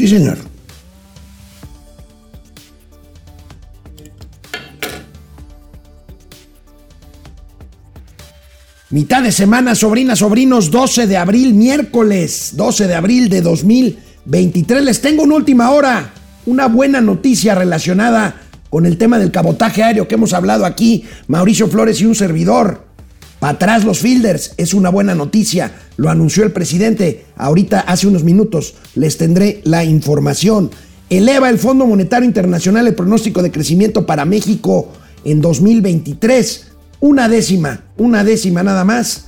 Sí, señor. Mitad de semana, sobrinas, sobrinos, 12 de abril, miércoles 12 de abril de 2023. Les tengo una última hora, una buena noticia relacionada con el tema del cabotaje aéreo que hemos hablado aquí, Mauricio Flores y un servidor. Para atrás los fielders, es una buena noticia, lo anunció el presidente ahorita hace unos minutos, les tendré la información. Eleva el Fondo Monetario Internacional el pronóstico de crecimiento para México en 2023 una décima, una décima nada más.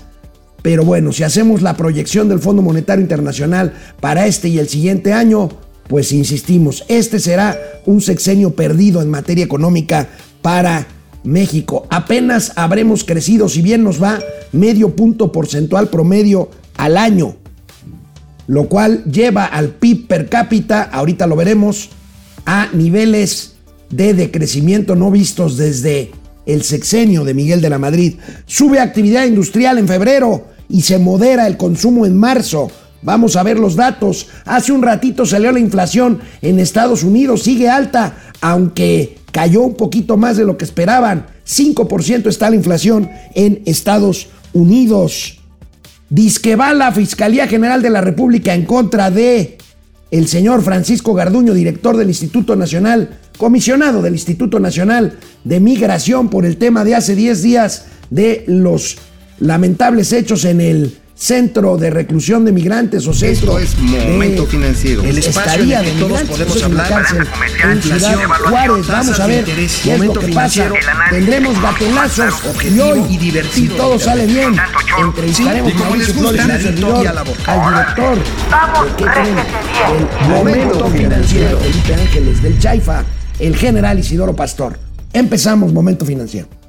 Pero bueno, si hacemos la proyección del Fondo Monetario Internacional para este y el siguiente año, pues insistimos, este será un sexenio perdido en materia económica para México. Apenas habremos crecido, si bien nos va, medio punto porcentual promedio al año, lo cual lleva al PIB per cápita, ahorita lo veremos, a niveles de decrecimiento no vistos desde el sexenio de Miguel de la Madrid. Sube actividad industrial en febrero y se modera el consumo en marzo. Vamos a ver los datos. Hace un ratito salió la inflación en Estados Unidos, sigue alta, aunque cayó un poquito más de lo que esperaban. 5% está la inflación en Estados Unidos. Dice va la Fiscalía General de la República en contra de el señor Francisco Garduño, director del Instituto Nacional comisionado del Instituto Nacional de Migración por el tema de hace 10 días de los lamentables hechos en el centro de reclusión de migrantes o centro Esto es Momento Financiero. El espacio en el que todos podemos hablar en Ciudad Juárez. Vamos a ver qué es lo que pasa. Tendremos gatelazos y hoy, y divertido. si todo sale bien, entrevistaremos a Mauricio Flores, al director. ¿Qué creen? El Momento Financiero, Felipe Ángeles, del Chaifa, el general Isidoro Pastor. Empezamos Momento Financiero.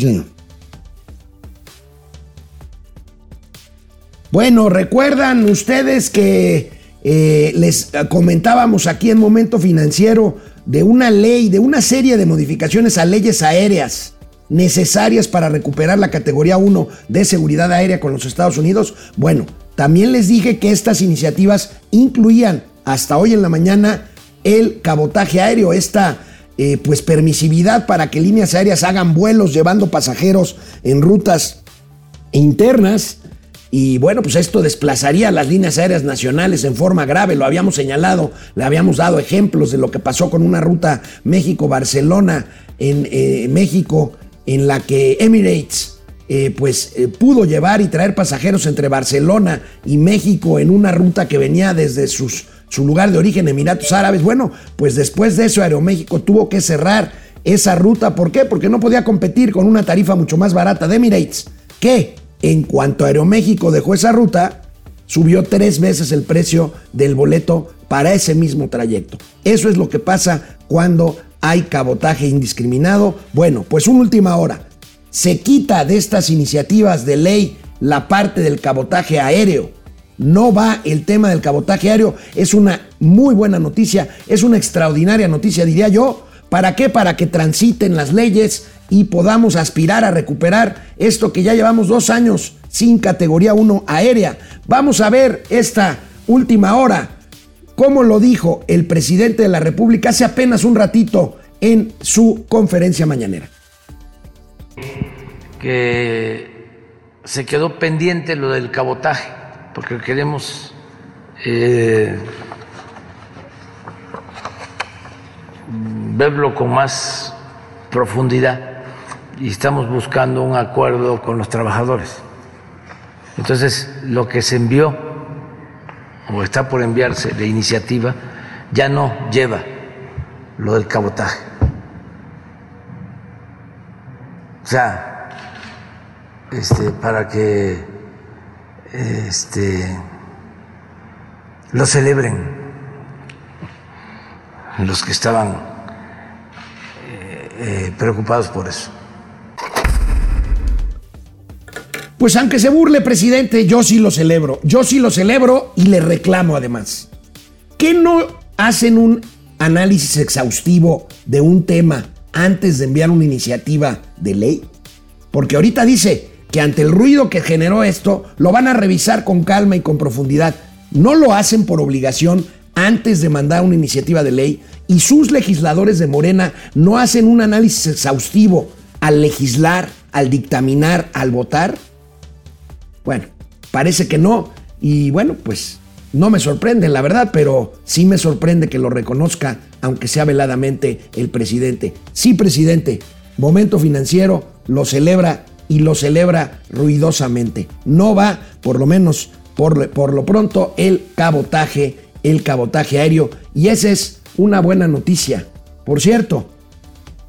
Señor. Bueno, recuerdan ustedes que eh, les comentábamos aquí en Momento Financiero de una ley, de una serie de modificaciones a leyes aéreas necesarias para recuperar la categoría 1 de seguridad aérea con los Estados Unidos. Bueno, también les dije que estas iniciativas incluían hasta hoy en la mañana el cabotaje aéreo, esta eh, pues permisividad para que líneas aéreas hagan vuelos llevando pasajeros en rutas internas. Y bueno, pues esto desplazaría a las líneas aéreas nacionales en forma grave, lo habíamos señalado, le habíamos dado ejemplos de lo que pasó con una ruta México-Barcelona en eh, México, en la que Emirates eh, pues pudo llevar y traer pasajeros entre Barcelona y México en una ruta que venía desde sus, su lugar de origen, Emiratos Árabes. Bueno, pues después de eso Aeroméxico tuvo que cerrar esa ruta. ¿Por qué? Porque no podía competir con una tarifa mucho más barata de Emirates, que en cuanto Aeroméxico dejó esa ruta, subió tres veces el precio del boleto para ese mismo trayecto. Eso es lo que pasa cuando hay cabotaje indiscriminado. Bueno, pues una última hora. Se quita de estas iniciativas de ley la parte del cabotaje aéreo. No va el tema del cabotaje aéreo. Es una muy buena noticia, es una extraordinaria noticia, diría yo. ¿Para qué? Para que transiten las leyes y podamos aspirar a recuperar esto que ya llevamos dos años sin categoría 1 aérea. Vamos a ver esta última hora, como lo dijo el presidente de la República hace apenas un ratito en su conferencia mañanera. que se quedó pendiente lo del cabotaje, porque queremos eh, verlo con más profundidad y estamos buscando un acuerdo con los trabajadores. Entonces, lo que se envió o está por enviarse de iniciativa ya no lleva lo del cabotaje. O sea, este, para que este, lo celebren los que estaban eh, eh, preocupados por eso. Pues aunque se burle, presidente, yo sí lo celebro. Yo sí lo celebro y le reclamo además. ¿Qué no hacen un análisis exhaustivo de un tema antes de enviar una iniciativa de ley? Porque ahorita dice que ante el ruido que generó esto, lo van a revisar con calma y con profundidad. No lo hacen por obligación antes de mandar una iniciativa de ley y sus legisladores de Morena no hacen un análisis exhaustivo al legislar, al dictaminar, al votar. Bueno, parece que no. Y bueno, pues no me sorprende, la verdad, pero sí me sorprende que lo reconozca, aunque sea veladamente, el presidente. Sí, presidente, momento financiero lo celebra y lo celebra ruidosamente. No va, por lo menos por, por lo pronto, el cabotaje, el cabotaje aéreo. Y esa es una buena noticia. Por cierto,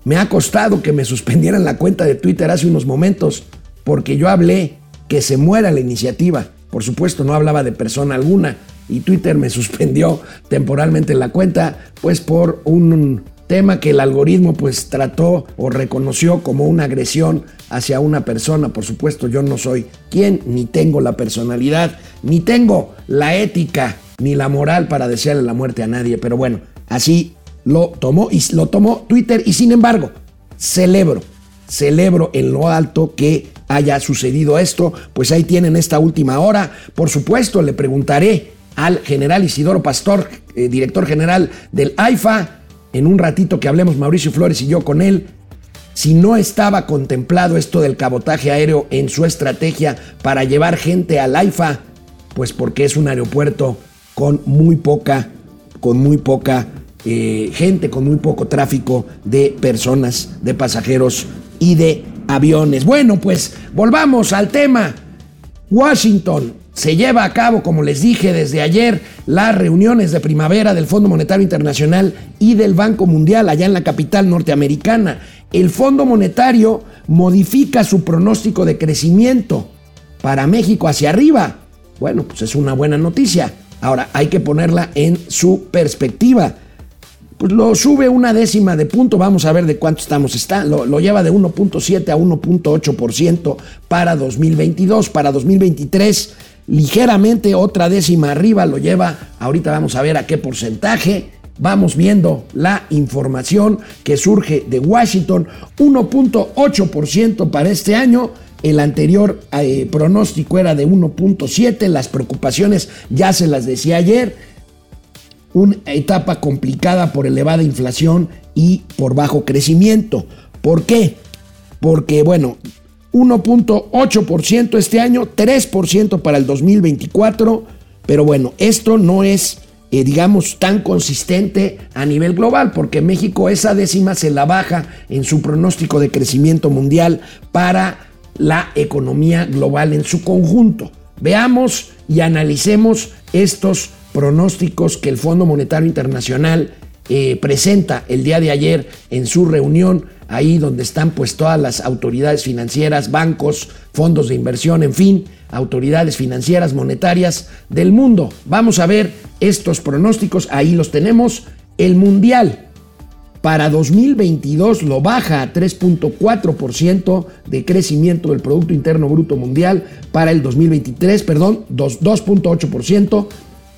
me ha costado que me suspendieran la cuenta de Twitter hace unos momentos, porque yo hablé que se muera la iniciativa. Por supuesto, no hablaba de persona alguna, y Twitter me suspendió temporalmente la cuenta, pues por un tema que el algoritmo pues trató o reconoció como una agresión hacia una persona. Por supuesto, yo no soy quien, ni tengo la personalidad, ni tengo la ética, ni la moral para desearle la muerte a nadie. Pero bueno, así lo tomó y lo tomó Twitter y sin embargo, celebro, celebro en lo alto que haya sucedido esto, pues ahí tienen esta última hora. Por supuesto, le preguntaré al general Isidoro Pastor, eh, director general del AIFA, en un ratito que hablemos Mauricio Flores y yo con él, si no estaba contemplado esto del cabotaje aéreo en su estrategia para llevar gente al AIFA, pues porque es un aeropuerto con muy poca, con muy poca eh, gente, con muy poco tráfico de personas, de pasajeros y de aviones. Bueno, pues volvamos al tema. Washington se lleva a cabo, como les dije desde ayer, las reuniones de primavera del Fondo Monetario Internacional y del Banco Mundial allá en la capital norteamericana. El Fondo Monetario modifica su pronóstico de crecimiento para México hacia arriba. Bueno, pues es una buena noticia. Ahora hay que ponerla en su perspectiva. Pues lo sube una décima de punto, vamos a ver de cuánto estamos. Está, lo, lo lleva de 1.7 a 1.8% para 2022. Para 2023 ligeramente otra décima arriba lo lleva. Ahorita vamos a ver a qué porcentaje. Vamos viendo la información que surge de Washington. 1.8% para este año. El anterior eh, pronóstico era de 1.7. Las preocupaciones ya se las decía ayer. Una etapa complicada por elevada inflación y por bajo crecimiento. ¿Por qué? Porque, bueno, 1.8% este año, 3% para el 2024, pero bueno, esto no es, eh, digamos, tan consistente a nivel global, porque México esa décima se la baja en su pronóstico de crecimiento mundial para la economía global en su conjunto. Veamos y analicemos estos pronósticos que el Fondo Monetario Internacional eh, presenta el día de ayer en su reunión, ahí donde están pues todas las autoridades financieras, bancos, fondos de inversión, en fin, autoridades financieras, monetarias del mundo. Vamos a ver estos pronósticos, ahí los tenemos. El Mundial para 2022 lo baja a 3.4% de crecimiento del Producto Interno Bruto Mundial, para el 2023, perdón, 2.8%,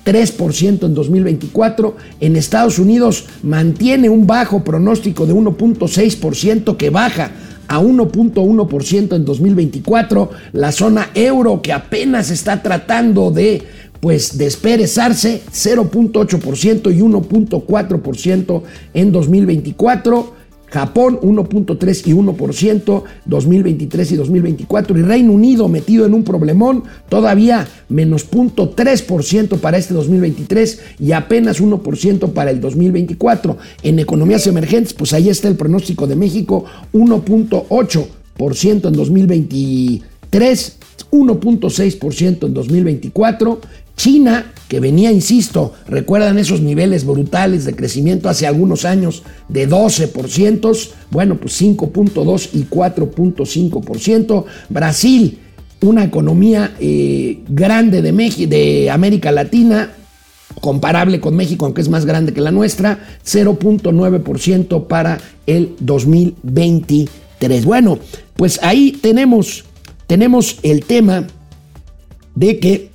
3% en 2024. En Estados Unidos mantiene un bajo pronóstico de 1.6% que baja a 1.1% en 2024. La zona euro que apenas está tratando de pues desperezarse 0.8% y 1.4% en 2024. Japón 1.3 y 1% 2023 y 2024 y Reino Unido metido en un problemón todavía menos 0.3% para este 2023 y apenas 1% para el 2024. En economías emergentes pues ahí está el pronóstico de México 1.8% en 2023 1.6% en 2024 China, que venía, insisto, recuerdan esos niveles brutales de crecimiento hace algunos años de 12%, bueno, pues 5.2 y 4.5%. Brasil, una economía eh, grande de, de América Latina, comparable con México, aunque es más grande que la nuestra, 0.9% para el 2023. Bueno, pues ahí tenemos tenemos el tema de que,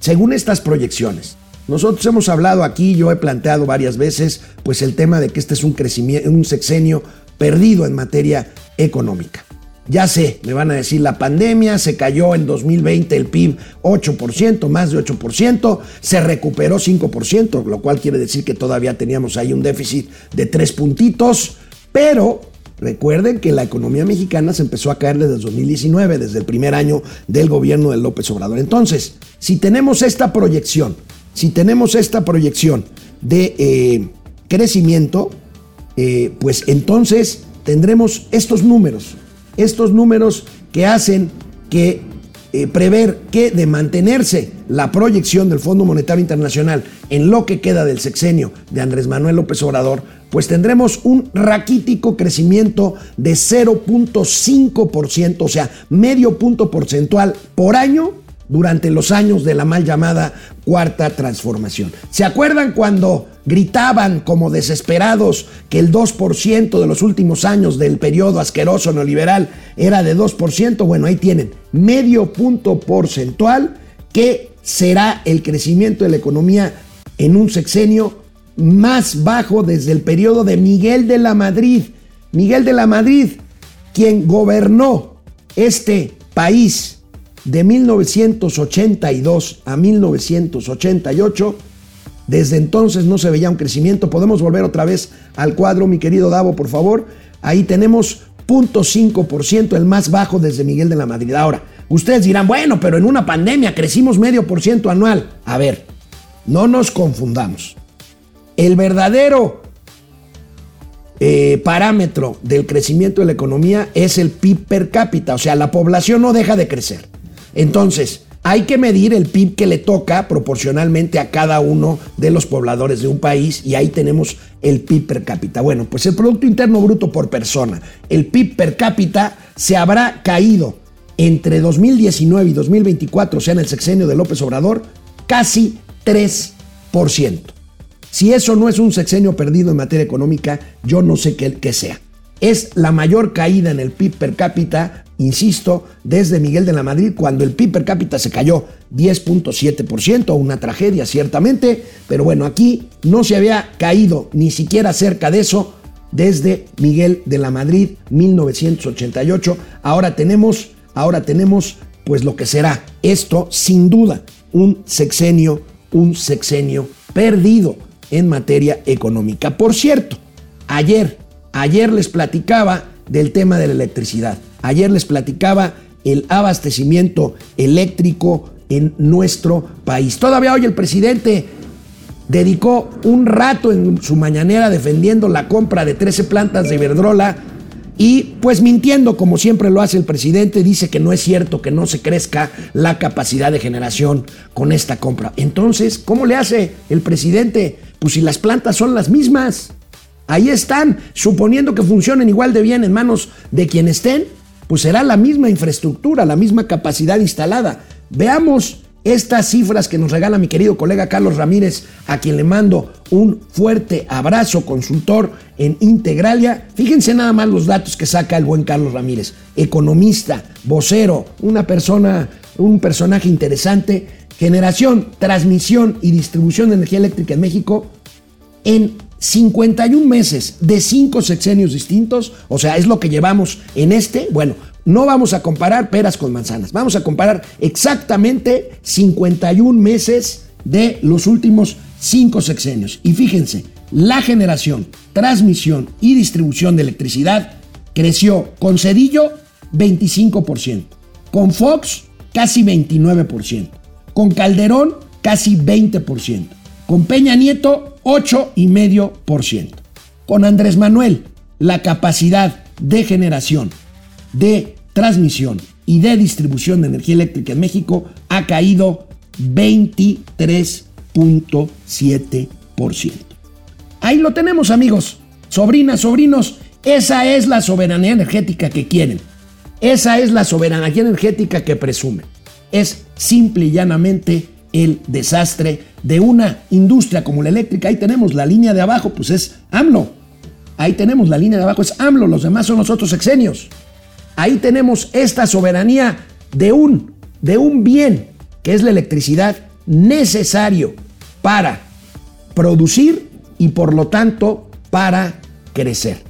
según estas proyecciones, nosotros hemos hablado aquí, yo he planteado varias veces, pues el tema de que este es un crecimiento, un sexenio perdido en materia económica. Ya sé, me van a decir, la pandemia se cayó en 2020 el PIB 8%, más de 8%, se recuperó 5%, lo cual quiere decir que todavía teníamos ahí un déficit de 3 puntitos, pero recuerden que la economía mexicana se empezó a caer desde 2019, desde el primer año del gobierno de López Obrador. Entonces, si tenemos esta proyección, si tenemos esta proyección de eh, crecimiento, eh, pues entonces tendremos estos números estos números que hacen que eh, prever que de mantenerse la proyección del Fondo Monetario Internacional en lo que queda del sexenio de Andrés Manuel López Obrador, pues tendremos un raquítico crecimiento de 0.5%, o sea, medio punto porcentual por año durante los años de la mal llamada cuarta transformación. ¿Se acuerdan cuando gritaban como desesperados que el 2% de los últimos años del periodo asqueroso neoliberal era de 2%? Bueno, ahí tienen medio punto porcentual que será el crecimiento de la economía en un sexenio más bajo desde el periodo de Miguel de la Madrid. Miguel de la Madrid, quien gobernó este país de 1982 a 1988, desde entonces no se veía un crecimiento. Podemos volver otra vez al cuadro, mi querido Davo, por favor. Ahí tenemos 0.5%, el más bajo desde Miguel de la Madrid. Ahora, ustedes dirán, bueno, pero en una pandemia crecimos medio por ciento anual. A ver, no nos confundamos. El verdadero eh, parámetro del crecimiento de la economía es el PIB per cápita, o sea, la población no deja de crecer. Entonces, hay que medir el PIB que le toca proporcionalmente a cada uno de los pobladores de un país y ahí tenemos el PIB per cápita. Bueno, pues el Producto Interno Bruto por persona, el PIB per cápita se habrá caído entre 2019 y 2024, o sea, en el sexenio de López Obrador, casi 3%. Si eso no es un sexenio perdido en materia económica, yo no sé qué, sea. Es la mayor caída en el PIB per cápita insisto, desde Miguel de la Madrid, cuando el PIB per cápita se cayó 10.7%, una tragedia ciertamente, pero bueno, aquí no se había caído ni siquiera cerca de eso desde Miguel de la Madrid 1988. Ahora tenemos, ahora tenemos pues lo que será esto sin duda un sexenio, un sexenio perdido en materia económica. Por cierto, ayer, ayer les platicaba del tema de la electricidad. Ayer les platicaba el abastecimiento eléctrico en nuestro país. Todavía hoy el presidente dedicó un rato en su mañanera defendiendo la compra de 13 plantas de Iberdrola y pues mintiendo como siempre lo hace el presidente, dice que no es cierto que no se crezca la capacidad de generación con esta compra. Entonces, ¿cómo le hace el presidente? Pues si las plantas son las mismas. Ahí están, suponiendo que funcionen igual de bien en manos de quien estén, pues será la misma infraestructura, la misma capacidad instalada. Veamos estas cifras que nos regala mi querido colega Carlos Ramírez, a quien le mando un fuerte abrazo, consultor en Integralia. Fíjense nada más los datos que saca el buen Carlos Ramírez, economista, vocero, una persona, un personaje interesante. Generación, transmisión y distribución de energía eléctrica en México en 51 meses de cinco sexenios distintos, o sea, es lo que llevamos en este, bueno, no vamos a comparar peras con manzanas, vamos a comparar exactamente 51 meses de los últimos cinco sexenios. Y fíjense, la generación, transmisión y distribución de electricidad creció con Cedillo 25%, con Fox casi 29%, con Calderón casi 20%, con Peña Nieto 8,5%. Con Andrés Manuel, la capacidad de generación, de transmisión y de distribución de energía eléctrica en México ha caído 23.7%. Ahí lo tenemos amigos, sobrinas, sobrinos, esa es la soberanía energética que quieren. Esa es la soberanía energética que presumen. Es simple y llanamente el desastre de una industria como la eléctrica. Ahí tenemos la línea de abajo, pues es AMLO. Ahí tenemos la línea de abajo, es AMLO, los demás son los otros sexenios. Ahí tenemos esta soberanía de un, de un bien que es la electricidad necesario para producir y por lo tanto para crecer.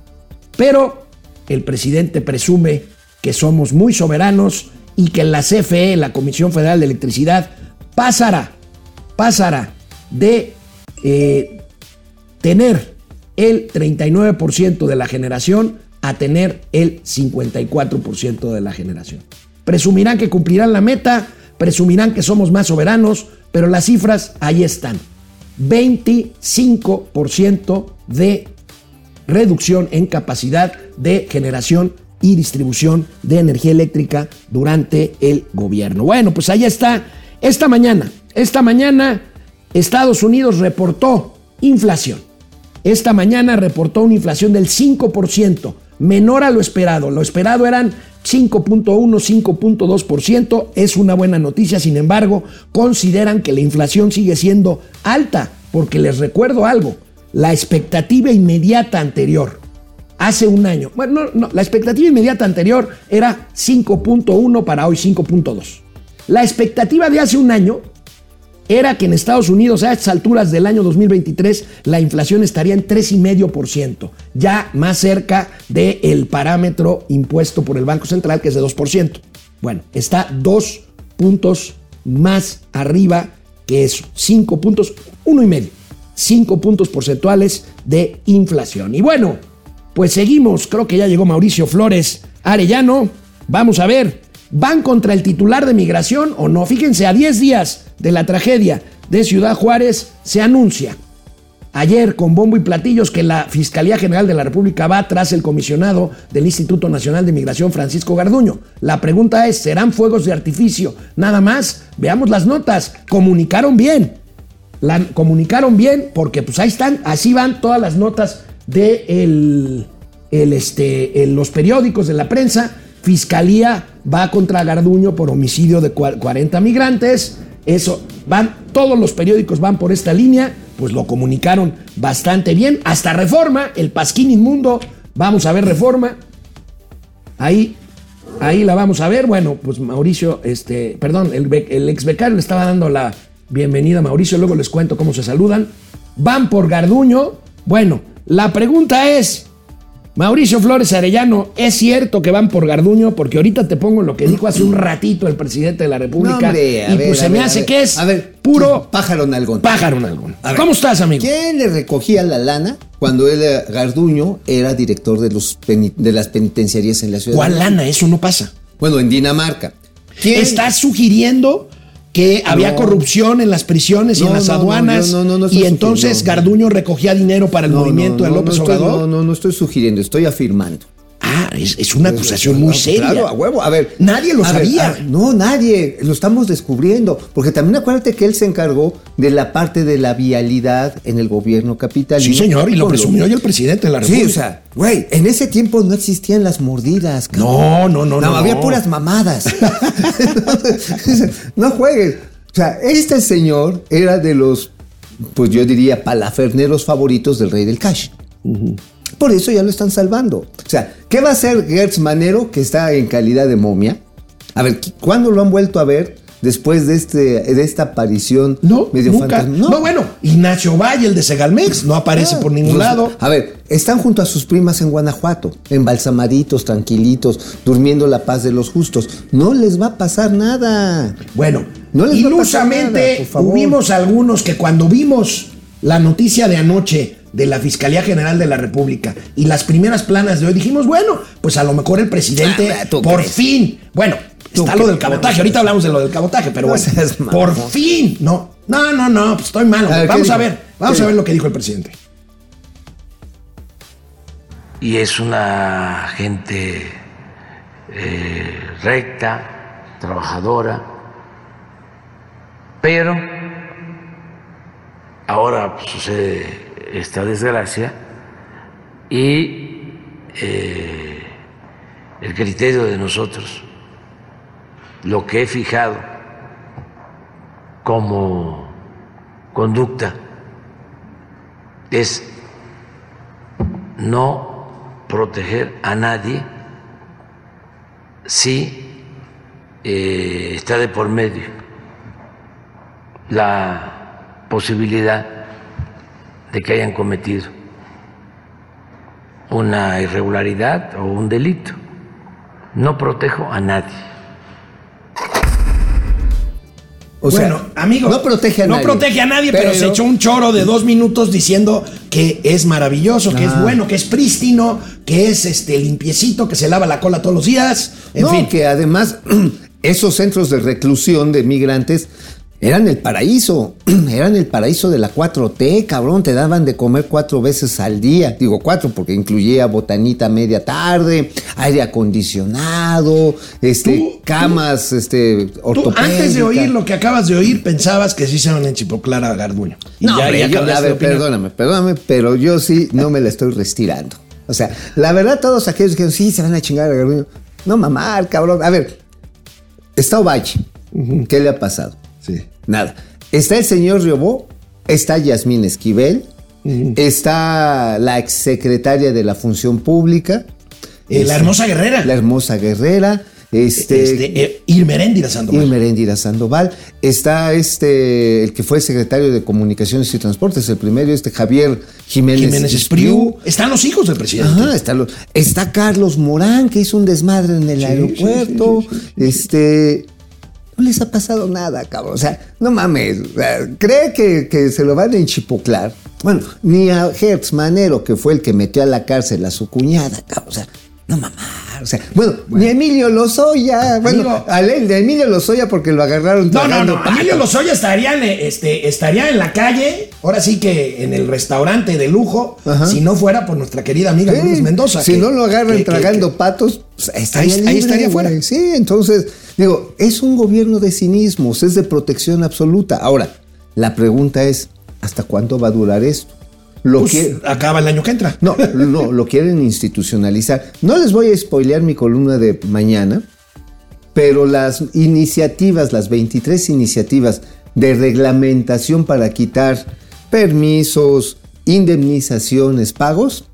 Pero el presidente presume que somos muy soberanos y que la CFE, la Comisión Federal de Electricidad, pasará, pasará de eh, tener el 39% de la generación a tener el 54% de la generación. Presumirán que cumplirán la meta, presumirán que somos más soberanos, pero las cifras ahí están. 25% de reducción en capacidad de generación y distribución de energía eléctrica durante el gobierno. Bueno, pues ahí está. Esta mañana, esta mañana Estados Unidos reportó inflación. Esta mañana reportó una inflación del 5%, menor a lo esperado. Lo esperado eran 5.1, 5.2%. Es una buena noticia, sin embargo, consideran que la inflación sigue siendo alta, porque les recuerdo algo, la expectativa inmediata anterior, hace un año, bueno, no, no, la expectativa inmediata anterior era 5.1 para hoy 5.2. La expectativa de hace un año era que en Estados Unidos a estas alturas del año 2023 la inflación estaría en 3,5%, ya más cerca del parámetro impuesto por el Banco Central, que es de 2%. Bueno, está dos puntos más arriba que eso, 5 puntos, uno y medio, 5 puntos porcentuales de inflación. Y bueno, pues seguimos, creo que ya llegó Mauricio Flores Arellano, vamos a ver, ¿van contra el titular de migración o no? Fíjense, a 10 días de la tragedia de Ciudad Juárez se anuncia ayer con bombo y platillos que la Fiscalía General de la República va tras el comisionado del Instituto Nacional de Migración, Francisco Garduño. La pregunta es, ¿serán fuegos de artificio? Nada más, veamos las notas. Comunicaron bien. La comunicaron bien porque pues ahí están, así van todas las notas de el, este, los periódicos de la prensa. Fiscalía va contra Garduño por homicidio de 40 migrantes. Eso, van, todos los periódicos van por esta línea, pues lo comunicaron bastante bien. Hasta Reforma, el Pasquín Inmundo, vamos a ver Reforma. Ahí, ahí la vamos a ver. Bueno, pues Mauricio, este, perdón, el, el ex becario le estaba dando la bienvenida a Mauricio, luego les cuento cómo se saludan. Van por Garduño. Bueno, la pregunta es, Mauricio Flores Arellano, ¿es cierto que van por Garduño? Porque ahorita te pongo lo que dijo hace un ratito el presidente de la República. No, hombre, a y ver, pues a se me hace ver. que es A ver, puro pájaro nalgón. pájaro nalgón. ¿Cómo estás, amigo? ¿Quién le recogía la lana cuando él, eh, Garduño, era director de, los peni- de las penitenciarías en la ciudad? ¿Cuál lana? Eso no pasa. Bueno, en Dinamarca. ¿Quién? Estás sugiriendo que había corrupción en las prisiones y en las aduanas yo y entonces. Garduño recogía dinero para el movimiento de López estoy- Obrador. No, no, no estoy sugiriendo, estoy afirmando. Ah, es, es una acusación muy No, seria. Claro, a huevo. A ver. Nadie lo ver, sabía. a no, nadie. Lo estamos descubriendo. Porque también acuérdate que él se encargó de la parte de la vialidad en el gobierno capitalino. Sí, señor, y lo presumió ya el presidente de la Sí, República. o sea, güey, en ese tiempo no existían las mordidas. cabrón. No, no, no, no, había no. puras mamadas. no juegues. O sea, este señor era de los, pues yo diría, palaferneros favoritos del rey del cash. Por eso ya lo están salvando. O sea, ¿qué va a hacer Gertz Manero, que está en calidad de momia? A ver, ¿cuándo lo han vuelto a ver después de, este, de esta aparición No, medio nunca. fantasma? No. bueno, Ignacio Valle, el de Segalmex, no aparece Ah, por ningún pues, lado. A ver, están junto a sus primas en Guanajuato, embalsamaditos, tranquilitos, durmiendo la paz de los justos. No les va a pasar nada. Bueno, No les va a pasar ilusamente nada, por favor. hubimos algunos que cuando vimos la noticia de anoche de la Fiscalía General de la República y las primeras planas de hoy, dijimos, bueno, pues a lo mejor el presidente Ah, ¿tú por crees? fin, bueno, ¿Tú está lo del cabotaje, ahorita hablamos de lo del cabotaje, pero No bueno, por fin, no, no, no, no, pues estoy malo. A ver, ¿qué vamos a dijo? ver, vamos ¿Qué a ver lo que dijo el presidente. y es una gente eh, recta, trabajadora, pero ahora pues, sucede esta desgracia y eh, el criterio de nosotros, lo que he fijado como conducta es no proteger a nadie si eh, está de por medio la posibilidad de que hayan cometido una irregularidad o un delito. No protejo a nadie. O bueno, sea, amigo, no protege a no nadie. protege a nadie, pero, se echó un choro de dos minutos diciendo que es maravilloso, que es Ah. bueno, que es prístino, que es este limpiecito, que se lava la cola todos los días. En no, fin, que además esos centros de reclusión de migrantes eran el paraíso, eran el paraíso de la 4T, cabrón, te daban de comer cuatro veces al día, digo cuatro porque incluía botanita media tarde, aire acondicionado, este, Tú- camas, este, tú ortopédicas. antes de oír lo que acabas de oír pensabas que sí se iban a enchipoclar a Garduño. Y No, ya- hombre, ya yo- a ver, perdóname, perdóname, pero yo sí no me la estoy retirando. O sea, la verdad, todos aquellos que sí se van a chingar a Garduño. No mamar, cabrón. A ver, está Ovalle. ¿Qué le ha pasado? Sí. Nada. Está el señor Riobó, está Yasmín Esquivel, está la exsecretaria de la Función Pública, Eh, la hermosa guerrera. la hermosa guerrera, este, este, eh, Irmeréndira Sandoval. Sandoval, está este, el que fue secretario de Comunicaciones y Transportes, el primero, este Javier Jiménez, Jiménez Espriu. Están los hijos del presidente. Ajá, está, lo- está Carlos Morán, que hizo un desmadre en el aeropuerto. Este. No les ha pasado nada, cabrón. O sea, no mames. cree que, que se lo van a enchipoclar. Bueno, ni a Hertz Manero, que fue el que metió a la cárcel a su cuñada, cabrón. O sea, no mamar. O sea, bueno, ni a Emilio Lozoya. Bueno, Amigo. de Emilio Lozoya porque lo agarraron No, no, no. Emilio Lozoya estaría en, este, estaría en la calle, ahora sí que en el restaurante de lujo, Ajá. si no fuera por nuestra querida amiga Sí, Lourdes Mendoza. Si que- no lo agarran que- que- tragando patos, pues, estaría Ahí- estaría güey. fuera. Sí, entonces, digo, es un gobierno de cinismos, es de protección absoluta. Ahora, la pregunta es, ¿hasta cuándo va a durar esto? Lo pues, que acaba el año que entra. no, no, lo quieren institucionalizar. No les voy a spoilear mi columna de mañana, pero las iniciativas, las 23 iniciativas de reglamentación para quitar permisos, indemnizaciones, pagos,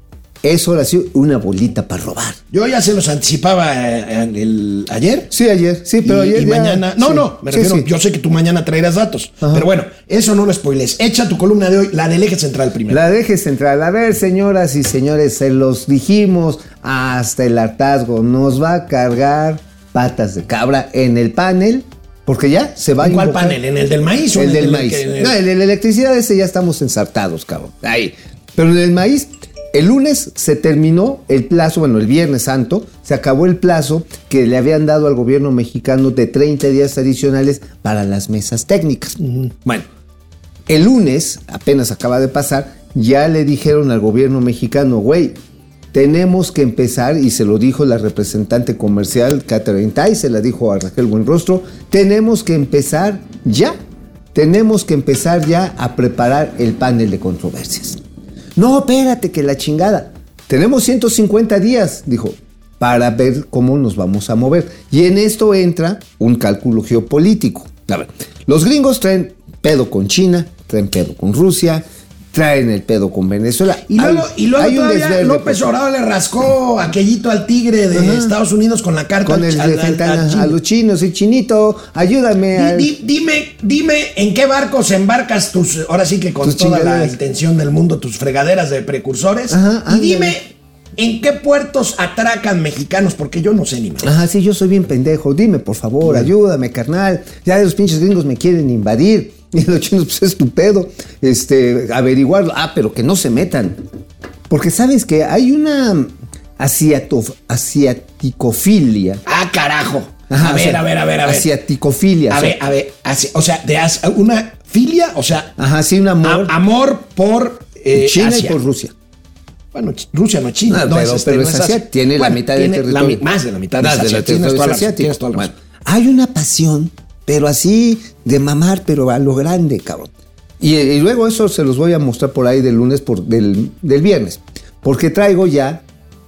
es ahora sí una bolita para robar. Yo ya se los anticipaba eh, en el- ayer. Sí, ayer, sí, pero y, ayer y ya- mañana. No, sí, no, me refiero. sí. Yo sé que tú mañana traerás datos. Ajá. Pero bueno, eso no lo spoiles. Echa tu columna de hoy, la del eje central primero. La deje central. A ver, señoras y señores, se los dijimos hasta el hartazgo. Nos va a cargar patas de cabra en el panel, porque ya se va a ¿En cuál invocar- panel? ¿En el del maíz o El en del del maíz. No, el de la electricidad ese ya estamos ensartados, cabrón. Ahí. Pero en el maíz, el lunes se terminó el plazo, bueno, el viernes santo, se acabó el plazo que le habían dado al gobierno mexicano de 30 días adicionales para las mesas técnicas. Bueno, el lunes, apenas acaba de pasar, ya le dijeron al gobierno mexicano, güey, tenemos que empezar, y se lo dijo la representante comercial Catherine Tai, se la dijo a Raquel Buenrostro, tenemos que empezar ya, tenemos que empezar ya a preparar el panel de controversias. No, espérate, que la chingada. Tenemos 150 días, dijo, para ver cómo nos vamos a mover. Y en esto entra un cálculo geopolítico. A ver, los gringos traen pedo con China, traen pedo con Rusia, traen el pedo con Venezuela. Y luego, Hay- y luego hay todavía López pues. Obrador le rascó aquellito al tigre de Ajá. Estados Unidos con la carta con el al- a los chinos y chinito, ayúdame. Di- di- dime, dime en qué barcos embarcas tus, ahora sí que con Tus toda la intención del mundo, tus fregaderas de precursores. Ajá, y dime en qué puertos atracan mexicanos, porque yo no sé ni más. Ajá, sí, yo soy bien pendejo. Dime, por favor, ayúdame, carnal. Ya los pinches gringos me quieren invadir. Y los chinos, pues es tu pedo. Este, averiguarlo. Ah, pero que no se metan. Porque sabes que hay una asiato- asiaticofilia. Ah, carajo. Ajá, a ver, sea, a ver, a ver, a ver. Asiaticofilia. A ver, a ver, o sea, de as- una filia, o sea, Ajá, sí, un amor. a- amor por eh, China Asia. y por Rusia. Bueno, Rusia no China, Ah, no pero, es, este, pero no es es Asia, Asia. tiene la mitad del tiene la territorio. más de la mitad de Asia. del Tienes toda la tienes toda la Bueno, hay una pasión, pero así de mamar, pero a lo grande, cabrón. Y, y luego eso se los voy a mostrar por ahí del lunes, por, del, del viernes. Porque traigo ya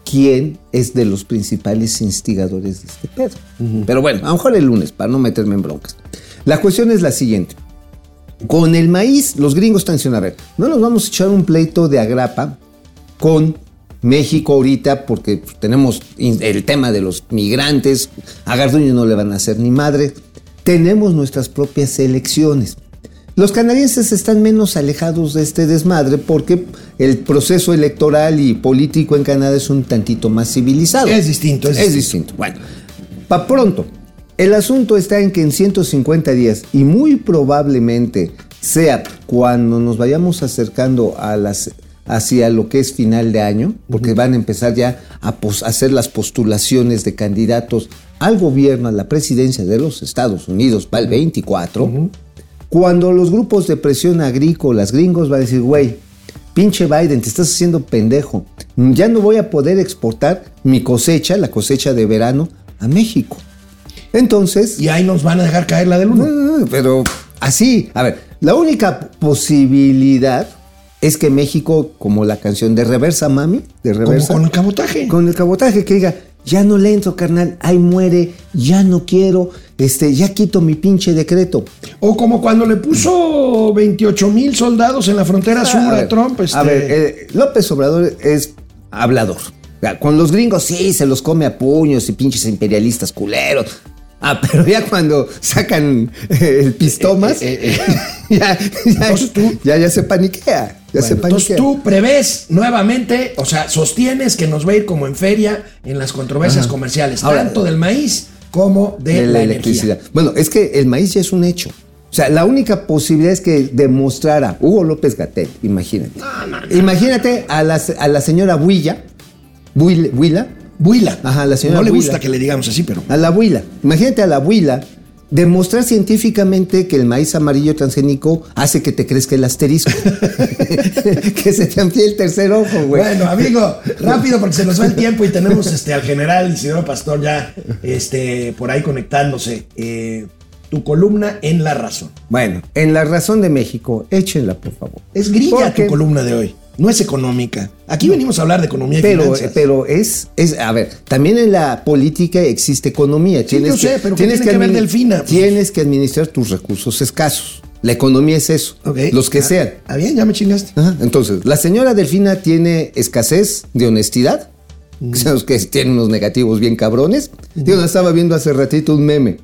quién es de los principales instigadores de este pedo. Pero bueno, a lo mejor el lunes, para no meterme en broncas. La cuestión es la siguiente. Con el maíz, los gringos están diciendo, a ver, no nos vamos a echar un pleito de agrapa con México ahorita, porque pues, tenemos el tema de los migrantes, a Garduño no le van a hacer ni madre, tenemos nuestras propias elecciones. Los canadienses están menos alejados de este desmadre porque el proceso electoral y político en Canadá es un tantito más civilizado. Es distinto, es Es, distinto. Bueno, para pronto, el asunto está en que en 150 días y muy probablemente sea cuando nos vayamos acercando a las hacia lo que es final de año, porque van a empezar ya a hacer las postulaciones de candidatos al gobierno, a la presidencia de los Estados Unidos para el 24, cuando los grupos de presión agrícolas gringos van a decir, güey, pinche Biden, te estás haciendo pendejo, ya no voy a poder exportar mi cosecha, la cosecha de verano, a México. Entonces, Y ahí nos van a dejar caer la del uno. Pero así, a ver, la única posibilidad es que México, como la canción de Reversa Mami, de Como Reversa, con el cabotaje. con el cabotaje, que diga, ya no le entro, carnal, ahí muere, ya no quiero, este, ya quito mi pinche decreto. O como cuando le puso 28 mil soldados en la frontera sur A ver, Trump. Este, A ver, eh, López Obrador es hablador. Con los gringos sí, se los come a puños y pinches imperialistas culeros. Ah, pero ya cuando sacan eh, el pistomas, Eh, eh, ya, ya, Entonces tú- ya, ya se paniquea. Ya bueno, entonces tú prevés nuevamente, o sea, sostienes que nos va a ir como en feria en las controversias comerciales, Ahora, tanto del maíz como de, de la, la electricidad. Bueno, es que el maíz ya es un hecho. O sea, la única posibilidad es que demostrara Hugo López Gatel, imagínate. Imagínate a la, a la señora Huilla, Huila, Huila, Buila. Ajá, la señora No le Buila. gusta que le digamos así, pero. a la Huila. Imagínate a la Huila demostrar científicamente que el maíz amarillo transgénico hace que te crezca el asterisco. que se te amplíe el tercer ojo, güey. Bueno, amigo, rápido porque se nos va el tiempo y tenemos este, al general Isidoro Pastor ya este, por ahí conectándose. Eh, tu columna en La Razón. Bueno, en la razón de México, échenla, por favor. Es grilla Porque- tu columna de hoy. No es económica. Aquí venimos a hablar de economía y Pero, finanzas. pero es, es, a ver, también en la política existe economía. yo sé, pero ¿qué tiene que ver admini- Delfina? Pues- Tienes que administrar tus recursos escasos. La economía es eso, Ok. los que Ah, sean. Ah, bien, ya me chingaste. Ajá, Entonces, la señora Delfina tiene escasez de honestidad. Que los que tienen unos negativos bien cabrones. Yo estaba viendo hace ratito un meme.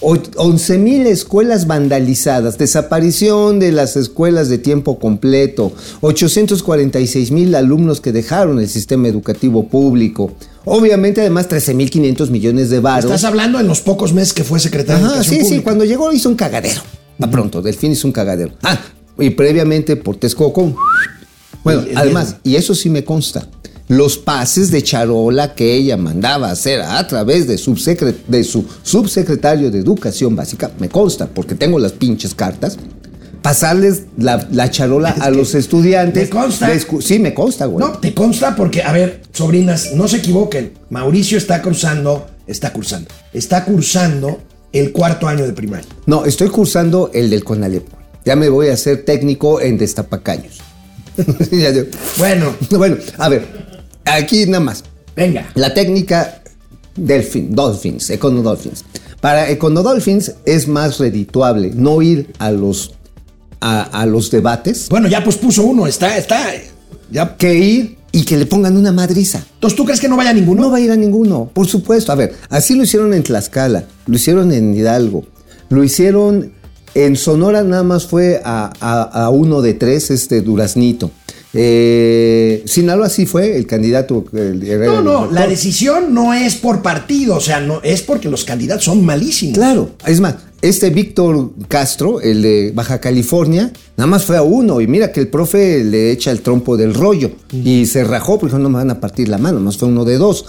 11 mil escuelas vandalizadas, desaparición de las escuelas de tiempo completo, 846 mil alumnos que dejaron el sistema educativo público, obviamente además 13 mil 500 millones de varos. Estás hablando en los pocos meses que fue secretario de Ajá, Educación sí, sí, cuando llegó hizo un cagadero. A pronto, Delfín hizo un cagadero. Ah, y previamente por Texcoco. Bueno, Y- además, y eso sí me consta, los pases de charola que ella mandaba hacer a través de, su subsecretario de Educación Básica, me consta, porque tengo las pinches cartas, pasarles la, la charola a los estudiantes. me consta. sí, me consta, güey. No, te consta porque, a ver, sobrinas, no se equivoquen. Mauricio está cruzando, está cursando, está cursando el cuarto año de primaria. No, estoy cursando el del CONALEP. Ya me voy a hacer técnico en destapacaños. Bueno, bueno, a ver, aquí nada más. venga. La técnica Delfin, Dolphins, Econodolphins. Para Econodolphins es más redituable no ir a los, a, a los debates Bueno, ya pues puso uno, está, está. Ya. que ir y que le pongan una madriza. Entonces, ¿tú crees que no vaya ninguno? No va a ir a ninguno, por supuesto. A ver, así lo hicieron en Tlaxcala, lo hicieron en Hidalgo, lo hicieron en Sonora, nada más fue a, a- a uno de tres, este Duraznito. Eh, Sinaloa sí fue el candidato. el- No, no, la decisión no es por partido, o sea, no es porque los candidatos son malísimos. Claro, es más, este Víctor Castro, el de Baja California, nada más fue a uno y mira que el profe le echa el trompo del rollo y se rajó porque no me van a partir la mano, más fue uno de dos.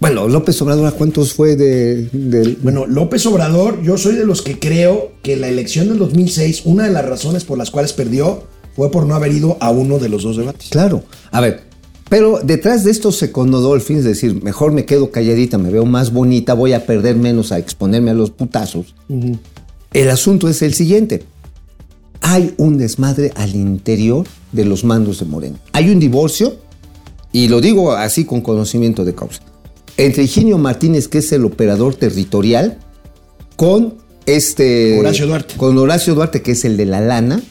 Bueno, López Obrador, ¿a cuántos fue de, Bueno, López Obrador, yo soy de los que creo que la elección del 2006, una de las razones por las cuales perdió fue por no haber ido a uno de los dos debates. Claro, a ver, pero detrás de estos Econodolphins, es decir, mejor me quedo calladita, me veo más bonita, voy a perder menos a exponerme a los putazos. El asunto es el siguiente. Hay un desmadre al interior de los mandos de Moreno. Hay un divorcio, y lo digo así con conocimiento de causa, entre Higinio Martínez, que es el operador territorial, con este... Horacio Duarte. Con Horacio Duarte, que es el de la lana,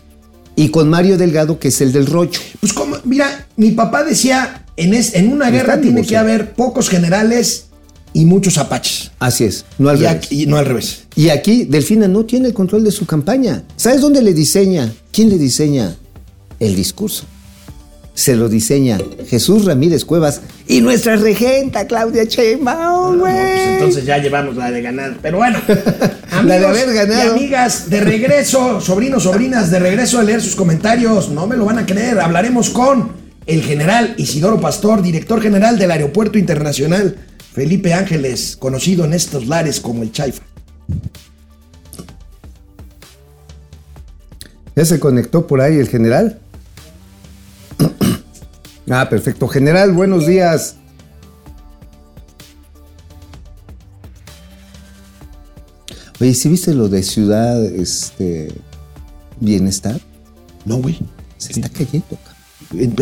y con Mario Delgado, que es el del rollo. Pues como, mira, mi papá decía en, es- en una guerra tiene que haber pocos generales y muchos apaches. Así es, no al Y, revés. aquí- y no al revés. Y aquí Delfina no tiene el control de su campaña. ¿Sabes dónde le diseña? ¿Quién le diseña el discurso? Se lo diseña Jesús Ramírez Cuevas y nuestra regenta Claudia Sheinbaum, güey. No, pues entonces ya llevamos la de ganar. Pero bueno, La de haber ganado. y amigas, de regreso, sobrinos, sobrinas, de regreso a leer sus comentarios. No me lo van a creer. Hablaremos con el general Isidoro Pastor, director general del Aeropuerto Internacional Felipe Ángeles, conocido en estos lares como el Chaifa. ¿Ya se conectó por ahí el general? Ah, perfecto. General, buenos días. Oye, ¿sí viste lo de Ciudad este, Bienestar? No, güey. Se está cayendo,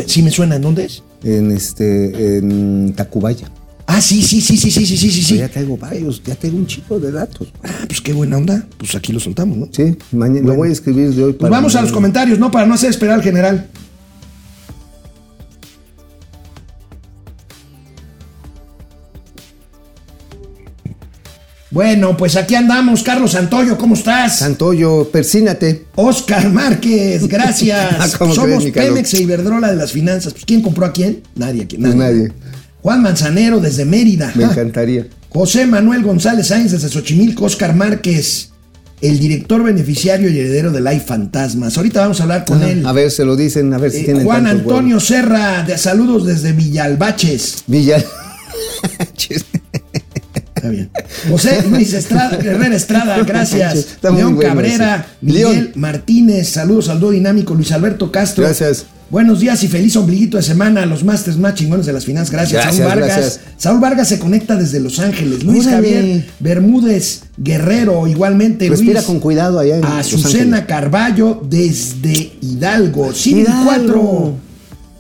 Sí me suena, ¿en dónde es? En este, en Tacubaya. Ah, sí, sí, sí, sí, sí, sí, sí, sí. Ya traigo varios, ya tengo un chico de datos. Ah, pues qué buena onda. Pues aquí lo soltamos, ¿no? Sí, mañana lo voy a escribir de hoy Pues vamos a los comentarios, ¿no? Para no hacer esperar al general. Bueno, pues aquí andamos. Carlos Santoyo, ¿cómo estás? Santoyo, persínate. Oscar Márquez, gracias. ¿Cómo Somos crees? Pemex e Iberdrola de las finanzas. Pues ¿quién compró a quién? Nadie. ¿a quién? Pues nadie. Juan Manzanero desde Mérida. Me Ah. encantaría. José Manuel González Sáenz desde Xochimilco, Oscar Márquez, el director beneficiario y heredero de Life Fantasmas. Ahorita vamos a hablar con él. A ver, se lo dicen, a ver si Eh, tienen Juan Antonio Serra, de saludos desde Villalbaches. huevos. Está bien. José Luis Estrada, Herrera Estrada, gracias. León bueno Cabrera, ese. Miguel. Martínez, saludos al dúo dinámico, Luis Alberto Castro. Gracias. Buenos días y feliz ombliguito de semana a los másters más chingones de las finanzas. Gracias, Gracias, Saúl Vargas. gracias. Saúl Vargas se conecta desde Los Ángeles. Luis Órale. Javier Bermúdez Guerrero, igualmente. Respira Luis. con cuidado allá en Azucena. Carballo desde Hidalgo. Hidalgo. 4.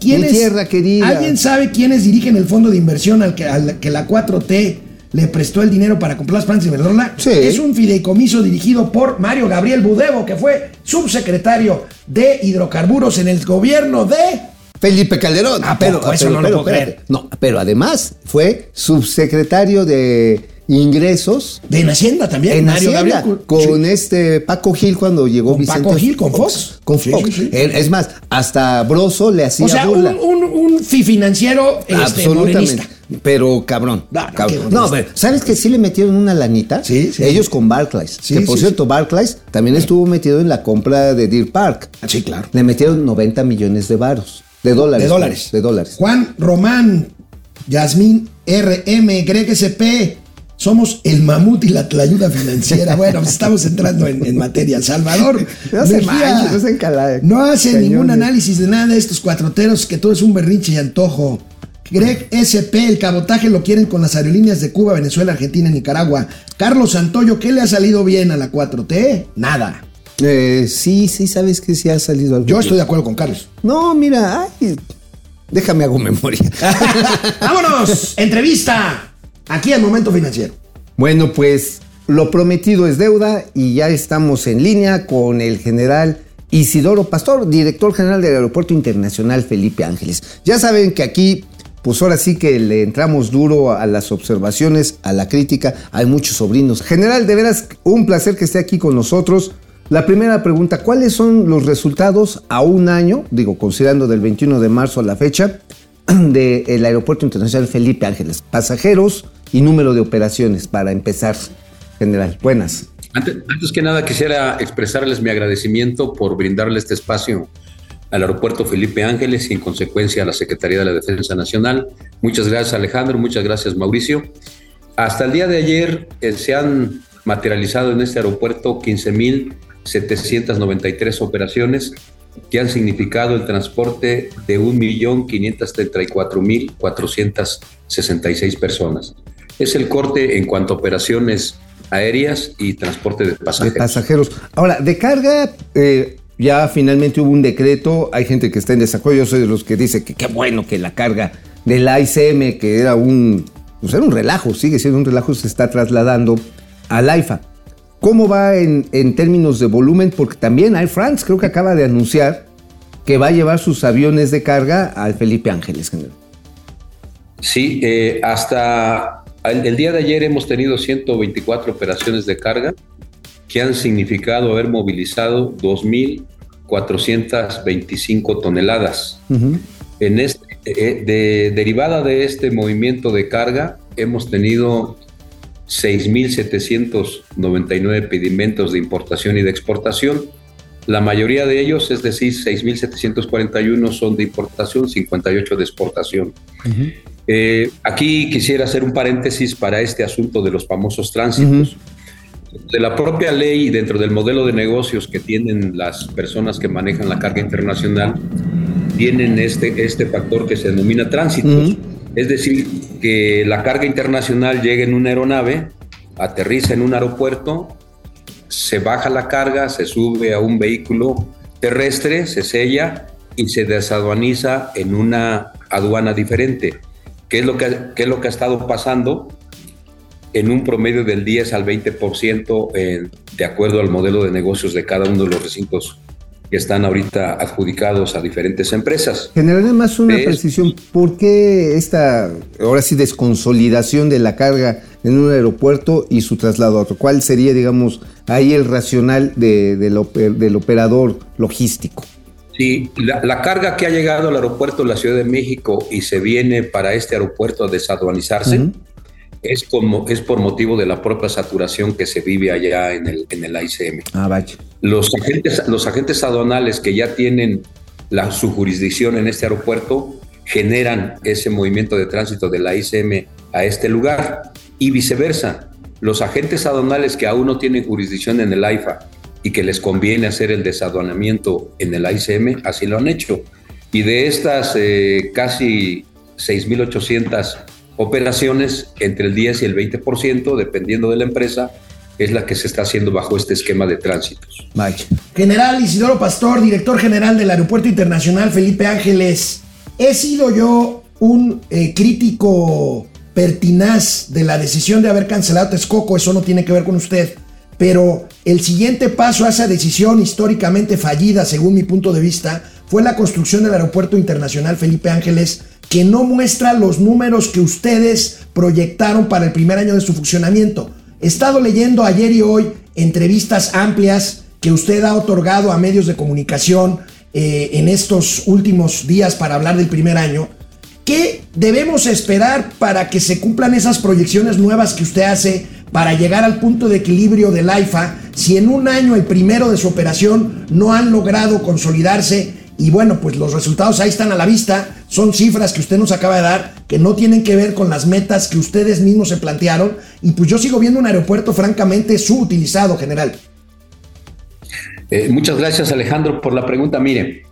Mi tierra querida. ¿Alguien sabe quiénes dirigen el fondo de inversión al que, al que la 4T le prestó el dinero para comprar las plantas de Iberdrola? Sí. Es un fideicomiso dirigido por Mario Gabriel Budevo, que fue subsecretario de hidrocarburos en el gobierno de... Felipe Calderón. ¿A poco? Eso no lo puedo creer. No, pero además fue subsecretario de ingresos De en Hacienda también. en Mario Hacienda, Gabriel. con Sí. este Paco Gil cuando llegó Con Vicente Paco Gil, con Fox. Con Fox. sí, Es más, hasta Broso le hacía O sea, un, un, un fi financiero este, Absolutamente. morenista. Pero cabrón. No, cabrón. pero ¿sabes que sí le metieron una lanita? Sí, sí. Ellos con Barclays. Sí, que por sí, cierto, Barclays también estuvo metido en la compra de Deer Park. Sí, claro. Le metieron 90 millones de varos. De dólares. De dólares. De dólares. Juan Román, Yasmín RM, Greg SP. Somos el mamut y la tlayuda financiera. Bueno, pues estamos entrando en, en materia. Salvador. No se Mejía, no no hace ningún análisis de nada de estos cuatroteros, que todo es un berrinche y antojo. Greg SP, el cabotaje lo quieren con las aerolíneas de Cuba, Venezuela, Argentina Nicaragua. Carlos Santoyo, ¿qué le ha salido bien a la 4T? Nada. Eh, sí, sí, sabes que sí ha salido algo. Yo estoy de acuerdo con Carlos. No, mira, ay, déjame hago memoria. ¡Vámonos! Entrevista. Aquí al momento financiero. Bueno, pues lo prometido es deuda y ya estamos en línea con el general Isidoro Pastor, director general del Aeropuerto Internacional Felipe Ángeles. Ya saben que aquí, pues ahora sí que le entramos duro a las observaciones, a la crítica. Hay muchos sobrinos. General, de veras, un placer que esté aquí con nosotros. La primera pregunta, ¿cuáles son los resultados a un año, digo, considerando del 21 de marzo a la fecha, del Aeropuerto Internacional Felipe Ángeles? Pasajeros y número de operaciones, para empezar, general. Buenas. Antes, antes que nada quisiera expresarles mi agradecimiento por brindarle este espacio al aeropuerto Felipe Ángeles y en consecuencia a la Secretaría de la Defensa Nacional. Muchas gracias Alejandro, muchas gracias Mauricio. Hasta el día de ayer eh, se han materializado en este aeropuerto 15.793 operaciones que han significado el transporte de 1.534.466 personas. Es el corte en cuanto a operaciones aéreas y transporte de De pasajeros. pasajeros. Ahora, de carga, eh, ya finalmente hubo un decreto. Hay gente que está en desacuerdo. Yo soy de los que dice que qué bueno que la carga del AICM, que era un, pues era un relajo, sigue siendo un relajo, se está trasladando al AIFA. ¿Cómo va en, en términos de volumen? Porque también Air France creo que acaba de anunciar que va a llevar sus aviones de carga al Felipe Ángeles, general. Sí, eh, hasta el, el, día de ayer hemos tenido 124 operaciones de carga que han significado haber movilizado 2.425 toneladas. en este, eh, de, derivada de este movimiento de carga, hemos tenido 6.799 pedimentos de importación y de exportación. La mayoría de ellos, es decir, 6.741 son de importación, 58 de exportación. Eh, aquí quisiera hacer un paréntesis para este asunto de los famosos tránsitos. De la propia ley y dentro del modelo de negocios que tienen las personas que manejan la carga internacional, tienen este, este factor que se denomina tránsitos. Es decir, que la carga internacional llega en una aeronave, aterriza en un aeropuerto, se baja la carga, se sube a un vehículo terrestre, se sella y se desaduaniza en una aduana diferente. ¿Qué es lo que, qué es lo que ha estado pasando? En un promedio del 10 al 20% eh, de acuerdo al modelo de negocios de cada uno de los recintos que están ahorita adjudicados a diferentes empresas. General, más una precisión, ¿por qué esta, ahora sí, desconsolidación de la carga en un aeropuerto y su traslado a otro? ¿Cuál sería, digamos, ahí el racional de, del operador logístico? Sí, la, carga que ha llegado al aeropuerto de la Ciudad de México y se viene para este aeropuerto a desaduanizarse, es, como, es por motivo de la propia saturación que se vive allá en el, en el ICM. Ah, vaya. Los agentes, los agentes aduanales que ya tienen la, su jurisdicción en este aeropuerto generan ese movimiento de tránsito de la ICM a este lugar y viceversa. Los agentes aduanales que aún no tienen jurisdicción en el AIFA y que les conviene hacer el desaduanamiento en el ICM, así lo han hecho. Y de estas eh, casi 6.800 operaciones entre el 10 y el 20%, dependiendo de la empresa, es la que se está haciendo bajo este esquema de tránsitos. General Isidoro Pastor, director general del Aeropuerto Internacional Felipe Ángeles, he sido yo un eh, crítico pertinaz de la decisión de haber cancelado Texcoco, eso no tiene que ver con usted, pero el siguiente paso a esa decisión históricamente fallida, según mi punto de vista, fue la construcción del Aeropuerto Internacional Felipe Ángeles que no muestra los números que ustedes proyectaron para el primer año de su funcionamiento. He estado leyendo ayer y hoy entrevistas amplias que usted ha otorgado a medios de comunicación eh, en estos últimos días para hablar del primer año. ¿Qué debemos esperar para que se cumplan esas proyecciones nuevas que usted hace para llegar al punto de equilibrio del AIFA si en un año, el primero de su operación, no han logrado consolidarse y bueno, pues los resultados ahí están a la vista, son cifras que usted nos acaba de dar, que no tienen que ver con las metas que ustedes mismos se plantearon, y pues yo sigo viendo un aeropuerto francamente subutilizado, general. Eh, muchas gracias Alejandro por la pregunta. Mire,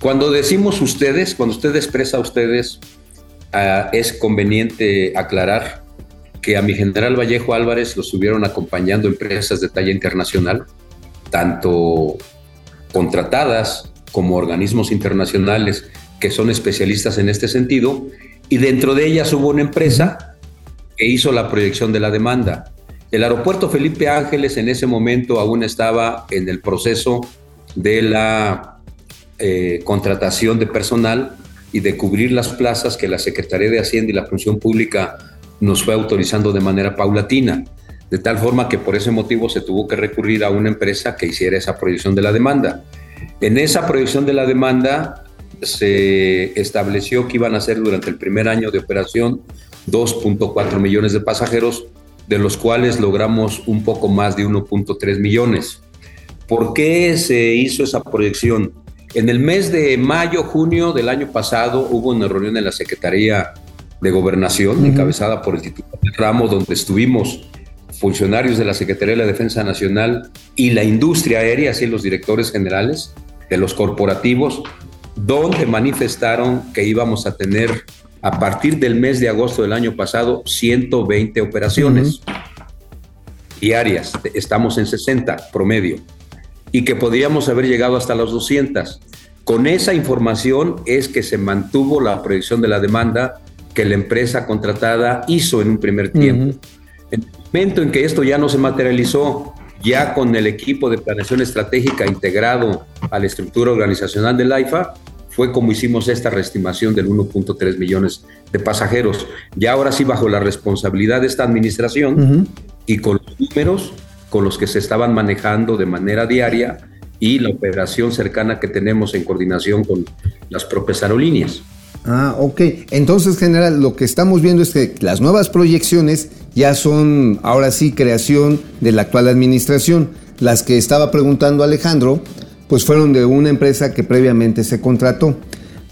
cuando decimos ustedes, cuando usted expresa ustedes, ah, es conveniente aclarar que a mi general Vallejo Álvarez lo estuvieron acompañando empresas de talla internacional, tanto contratadas como organismos internacionales que son especialistas en este sentido, y dentro de ellas hubo una empresa que hizo la proyección de la demanda. El aeropuerto Felipe Ángeles en ese momento aún estaba en el proceso de la eh, contratación de personal y de cubrir las plazas que la Secretaría de Hacienda y la Función Pública nos fue autorizando de manera paulatina, de tal forma que por ese motivo se tuvo que recurrir a una empresa que hiciera esa proyección de la demanda. En esa proyección de la demanda se estableció que iban a ser durante el primer año de operación 2.4 millones de pasajeros, de los cuales logramos un poco más de 1.3 millones. ¿Por qué se hizo esa proyección? En el mes de mayo, junio del año pasado hubo una reunión en la Secretaría de Gobernación, encabezada por el titular del ramo, donde estuvimos funcionarios de la Secretaría de la Defensa Nacional y la industria aérea, así los directores generales, de los corporativos, donde manifestaron que íbamos a tener a partir del mes de agosto del año pasado 120 operaciones diarias. Estamos en 60 promedio y que podríamos haber llegado hasta las 200. Con esa información es que se mantuvo la proyección de la demanda que la empresa contratada hizo en un primer tiempo. En el momento en que esto ya no se materializó ya con el equipo de planeación estratégica integrado a la estructura organizacional del AIFA, fue como hicimos esta reestimación del 1.3 millones de pasajeros. Ya ahora sí, bajo la responsabilidad de esta administración y con los números con los que se estaban manejando de manera diaria y la operación cercana que tenemos en coordinación con las propias aerolíneas. Ah, ok. Entonces, general, lo que estamos viendo es que las nuevas proyecciones ya son, ahora sí, creación de la actual administración. Las que estaba preguntando Alejandro, pues fueron de una empresa que previamente se contrató.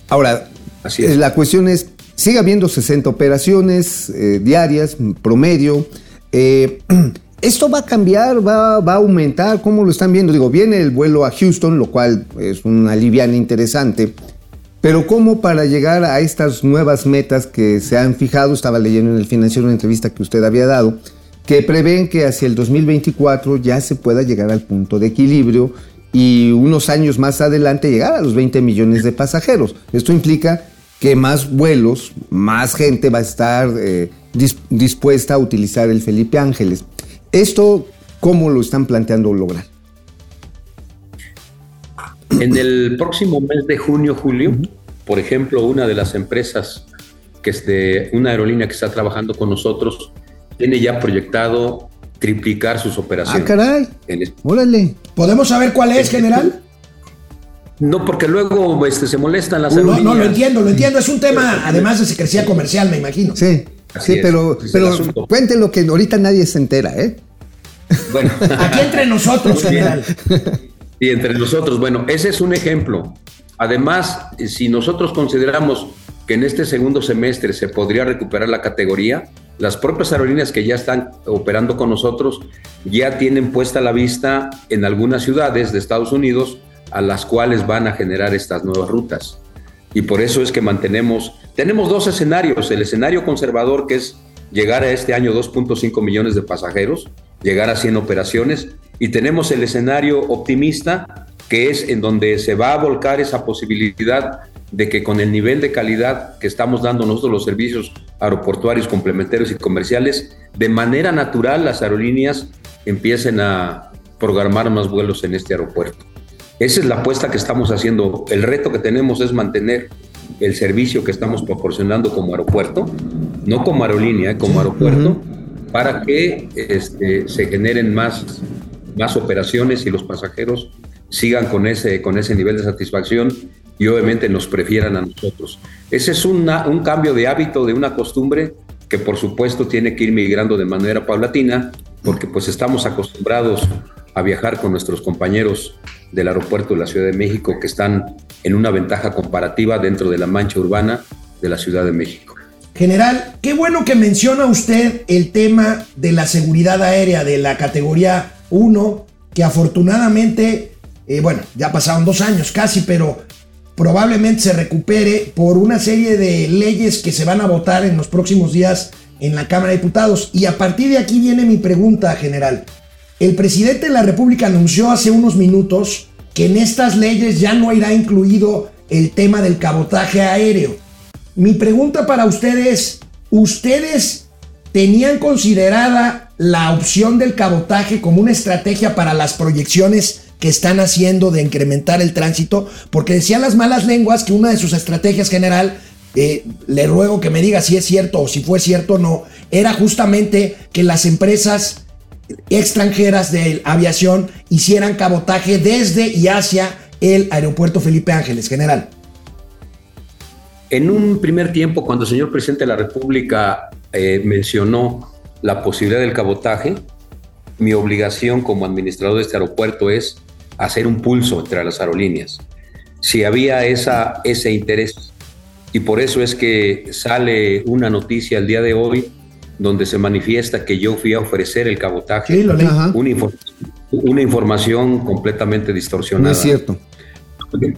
Ahora, Así es. la cuestión es, sigue habiendo 60 operaciones eh, diarias, promedio. Eh, ¿Esto va a cambiar? Va, ¿Va, a aumentar? ¿Cómo lo están viendo? Digo, viene el vuelo a Houston, lo cual es una liviana interesante. Pero ¿cómo para llegar a estas nuevas metas que se han fijado? Estaba leyendo en el financiero una entrevista que usted había dado, que prevén que hacia el 2024 ya se pueda llegar al punto de equilibrio y unos años más adelante llegar a los 20 millones de pasajeros. Esto implica que más vuelos, más gente va a estar eh, dispuesta a utilizar el Felipe Ángeles. ¿Esto cómo lo están planteando lograr? En el próximo mes de junio, julio, por ejemplo, una de las empresas que es de una aerolínea que está trabajando con nosotros tiene ya proyectado triplicar sus operaciones. Ah, caray. Órale. ¿Podemos saber cuál es, general? No, porque luego este, se molestan las aerolíneas. No, no, lo entiendo, lo entiendo. Es un tema, además de secrecía comercial, me imagino. Sí, sí, pero, pero cuéntenlo que ahorita nadie se entera, ¿eh? Bueno. Aquí entre nosotros, general. Y entre nosotros, bueno, ese es un ejemplo. Además, si nosotros consideramos que en este segundo semestre se podría recuperar la categoría, las propias aerolíneas que ya están operando con nosotros ya tienen puesta la vista en algunas ciudades de Estados Unidos a las cuales van a generar estas nuevas rutas. Y por eso es que mantenemos, tenemos dos escenarios, el escenario conservador que es llegar a este año 2.5 millones de pasajeros, llegar a 100 operaciones, y tenemos el escenario optimista, que es en donde se va a volcar esa posibilidad de que con el nivel de calidad que estamos dando nosotros los servicios aeroportuarios complementarios y comerciales, de manera natural las aerolíneas empiecen a programar más vuelos en este aeropuerto. Esa es la apuesta que estamos haciendo. El reto que tenemos es mantener el servicio que estamos proporcionando como aeropuerto, no como aerolínea, como aeropuerto, para que este, se generen más más operaciones y los pasajeros sigan con ese, con ese nivel de satisfacción y obviamente nos prefieran a nosotros. Ese es un cambio de hábito, de una costumbre que por supuesto tiene que ir migrando de manera paulatina, porque pues estamos acostumbrados a viajar con nuestros compañeros del aeropuerto de la Ciudad de México que están en una ventaja comparativa dentro de la mancha urbana de la Ciudad de México. General, qué bueno que menciona usted el tema de la seguridad aérea de la categoría uno que afortunadamente, eh, bueno, ya pasaron dos años casi, pero probablemente se recupere por una serie de leyes que se van a votar en los próximos días en la Cámara de Diputados. Y a partir de aquí viene mi pregunta, general. El presidente de la República anunció hace unos minutos que en estas leyes ya no irá incluido el tema del cabotaje aéreo. Mi pregunta para ustedes, ¿ustedes tenían considerada la opción del cabotaje como una estrategia para las proyecciones que están haciendo de incrementar el tránsito, porque decían las malas lenguas que una de sus estrategias general, eh, le ruego que me diga si es cierto o si fue cierto o no, era justamente que las empresas extranjeras de aviación hicieran cabotaje desde y hacia el aeropuerto Felipe Ángeles, general. En un primer tiempo, cuando el señor presidente de la República eh, mencionó la posibilidad del cabotaje, mi obligación como administrador de este aeropuerto es hacer un pulso entre las aerolíneas. Si había esa, ese interés, y por eso es que sale una noticia el día de hoy donde se manifiesta que yo fui a ofrecer el cabotaje, una, una, información completamente distorsionada. No es cierto.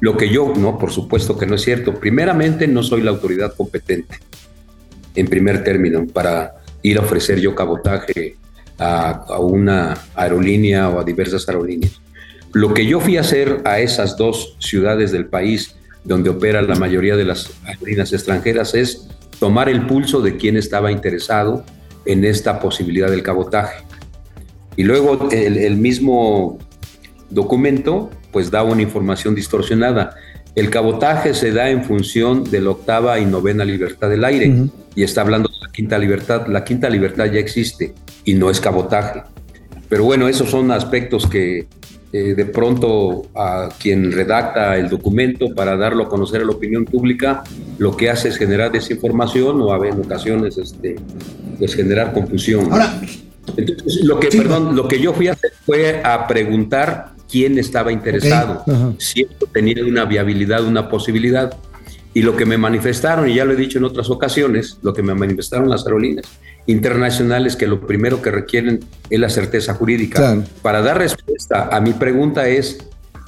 Lo que yo, no, por supuesto que no es cierto. Primeramente, no soy la autoridad competente, en primer término, para ir a ofrecer yo cabotaje a, una aerolínea o a diversas aerolíneas. Lo que yo fui a hacer a esas dos ciudades del país donde opera la mayoría de las aerolíneas extranjeras es tomar el pulso de quien estaba interesado en esta posibilidad del cabotaje. Y luego el, mismo documento pues da una información distorsionada. El cabotaje se da en función de la octava y novena libertad del aire y está hablando quinta libertad. La quinta libertad ya existe y no es cabotaje. Pero bueno, esos son aspectos que eh, de pronto a quien redacta el documento para darlo a conocer a la opinión pública, lo que hace es generar desinformación o a ver, en ocasiones este, pues generar confusión. Ahora, entonces, lo que, perdón, lo que yo fui a hacer fue a preguntar quién estaba interesado, si esto tenía una viabilidad, una posibilidad. Y lo que me manifestaron, y ya lo he dicho en otras ocasiones, lo que me manifestaron las aerolíneas internacionales, que lo primero que requieren es la certeza jurídica. Para dar respuesta a mi pregunta es,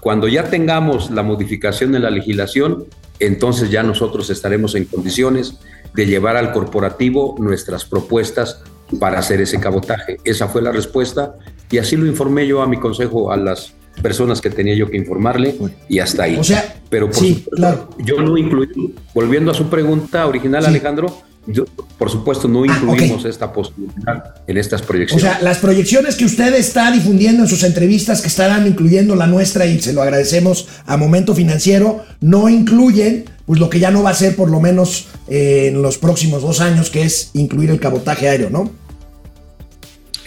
cuando ya tengamos la modificación de la legislación, entonces ya nosotros estaremos en condiciones de llevar al corporativo nuestras propuestas para hacer ese cabotaje. Esa fue la respuesta y así lo informé yo a mi consejo, a las personas que tenía yo que informarle y hasta ahí. O sea, pero por sí, claro. yo no incluí, volviendo a su pregunta original, Alejandro, yo, por supuesto no ah, incluimos esta posibilidad en estas proyecciones. O sea, las proyecciones que usted está difundiendo en sus entrevistas que estarán incluyendo la nuestra y se lo agradecemos a Momento Financiero, no incluyen pues lo que ya no va a ser por lo menos eh, en los próximos dos años, que es incluir el cabotaje aéreo, ¿no?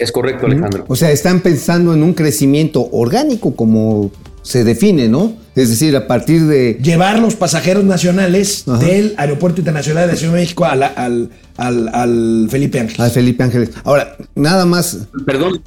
Es correcto, Alejandro. O sea, están pensando en un crecimiento orgánico, como se define, ¿no? Es decir, a partir de... Llevar los pasajeros nacionales del Aeropuerto Internacional de la Ciudad de México al, al, Felipe Ángeles. Al Felipe Ángeles. Ahora, nada más... Perdón,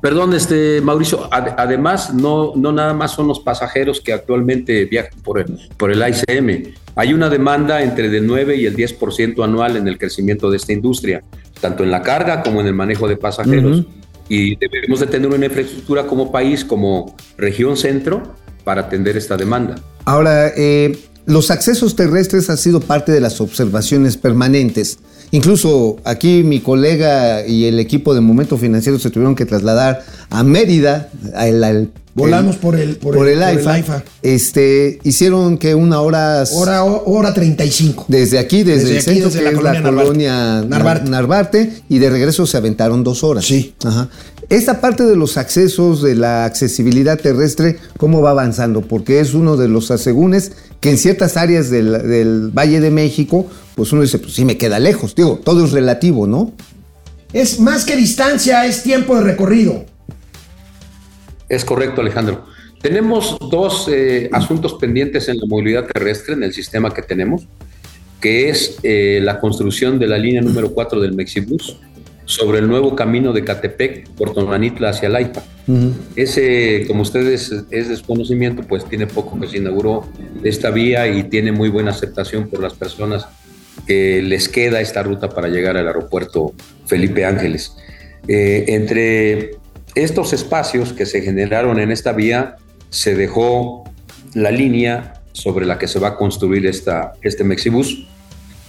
perdón, este Mauricio, además no, no nada más son los pasajeros que actualmente viajan por el, por el ICM. Hay una demanda entre el 9 y el 10% anual en el crecimiento de esta industria tanto en la carga como en el manejo de pasajeros. Y debemos de tener una infraestructura como país, como región centro, para atender esta demanda. Ahora, eh, los accesos terrestres han sido parte de las observaciones permanentes. Incluso aquí mi colega y el equipo de Momento Financiero se tuvieron que trasladar a Mérida, al, Volamos por el, por, el, AIFA. Este, hicieron que una hora. Hora, hora 35. Desde aquí, desde, el centro, que la es colonia la colonia Narvarte. y de regreso se aventaron dos horas. Sí. Ajá. Esta parte de los accesos, de la accesibilidad terrestre, ¿cómo va avanzando? Porque es uno de los asegúnes que en ciertas áreas del, del Valle de México, pues uno dice, pues sí me queda lejos. Digo, todo es relativo, ¿no? Es más que distancia, es tiempo de recorrido. Es correcto, Alejandro. Tenemos dos eh, asuntos pendientes en la movilidad terrestre, en el sistema que tenemos, que es eh, la construcción de la línea número 4 del Mexibus sobre el nuevo camino de Catepec, Puerto Manitla hacia Laipa. Ese, como ustedes es desconocimiento, pues tiene poco que se inauguró esta vía y tiene muy buena aceptación por las personas que les queda esta ruta para llegar al aeropuerto Felipe Ángeles. Eh, entre estos espacios que se generaron en esta vía, se dejó la línea sobre la que se va a construir esta, este Mexibus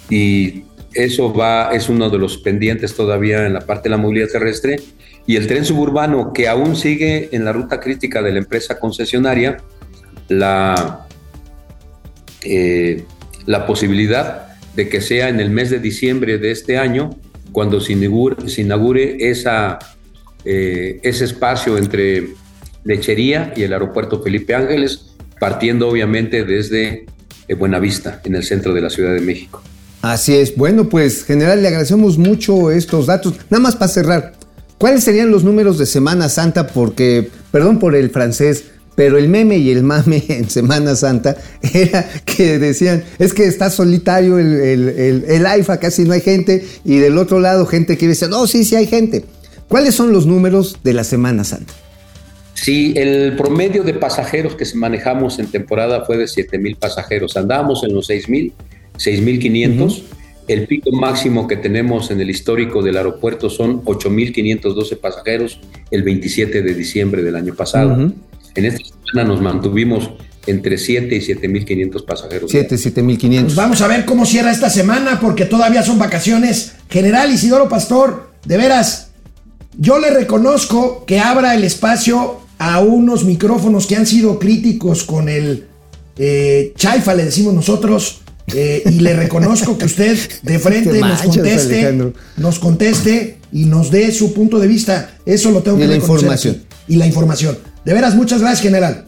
y eso va, es uno de los pendientes todavía en la parte de la movilidad terrestre y el tren suburbano que aún sigue en la ruta crítica de la empresa concesionaria, la, eh, la posibilidad de que sea en el mes de diciembre de este año cuando se inaugure, se inaugure esa eh, ese espacio entre Lechería y el aeropuerto Felipe Ángeles, partiendo obviamente desde eh, Buenavista, en el centro de la Ciudad de México. Así es. Bueno, pues general, le agradecemos mucho estos datos. Nada más para cerrar, ¿cuáles serían los números de Semana Santa? Porque, perdón por el francés, pero el meme y el mame en Semana Santa era que decían, es que está solitario el, el, el, AIFA, casi no hay gente, y del otro lado gente que dice, no, sí, sí hay gente. ¿Cuáles son los números de la Semana Santa? Sí, el promedio de pasajeros que manejamos en temporada fue de 7 mil pasajeros. Andábamos en los 6 mil, 6 mil 500. El pico máximo que tenemos en el histórico del aeropuerto son 8 mil 512 pasajeros el 27 de diciembre del año pasado. En esta semana nos mantuvimos entre 7 y 7 mil 500 pasajeros. 7, 7 mil 500. Pues vamos a ver cómo cierra esta semana porque todavía son vacaciones. General Isidoro Pastor, de veras, yo le reconozco que abra el espacio a unos micrófonos que han sido críticos con el eh, chaifa, le decimos nosotros, eh, y le reconozco que usted de frente nos conteste, nos conteste y nos dé su punto de vista. Eso lo tengo y que la información. Y la información. De veras, muchas gracias, general.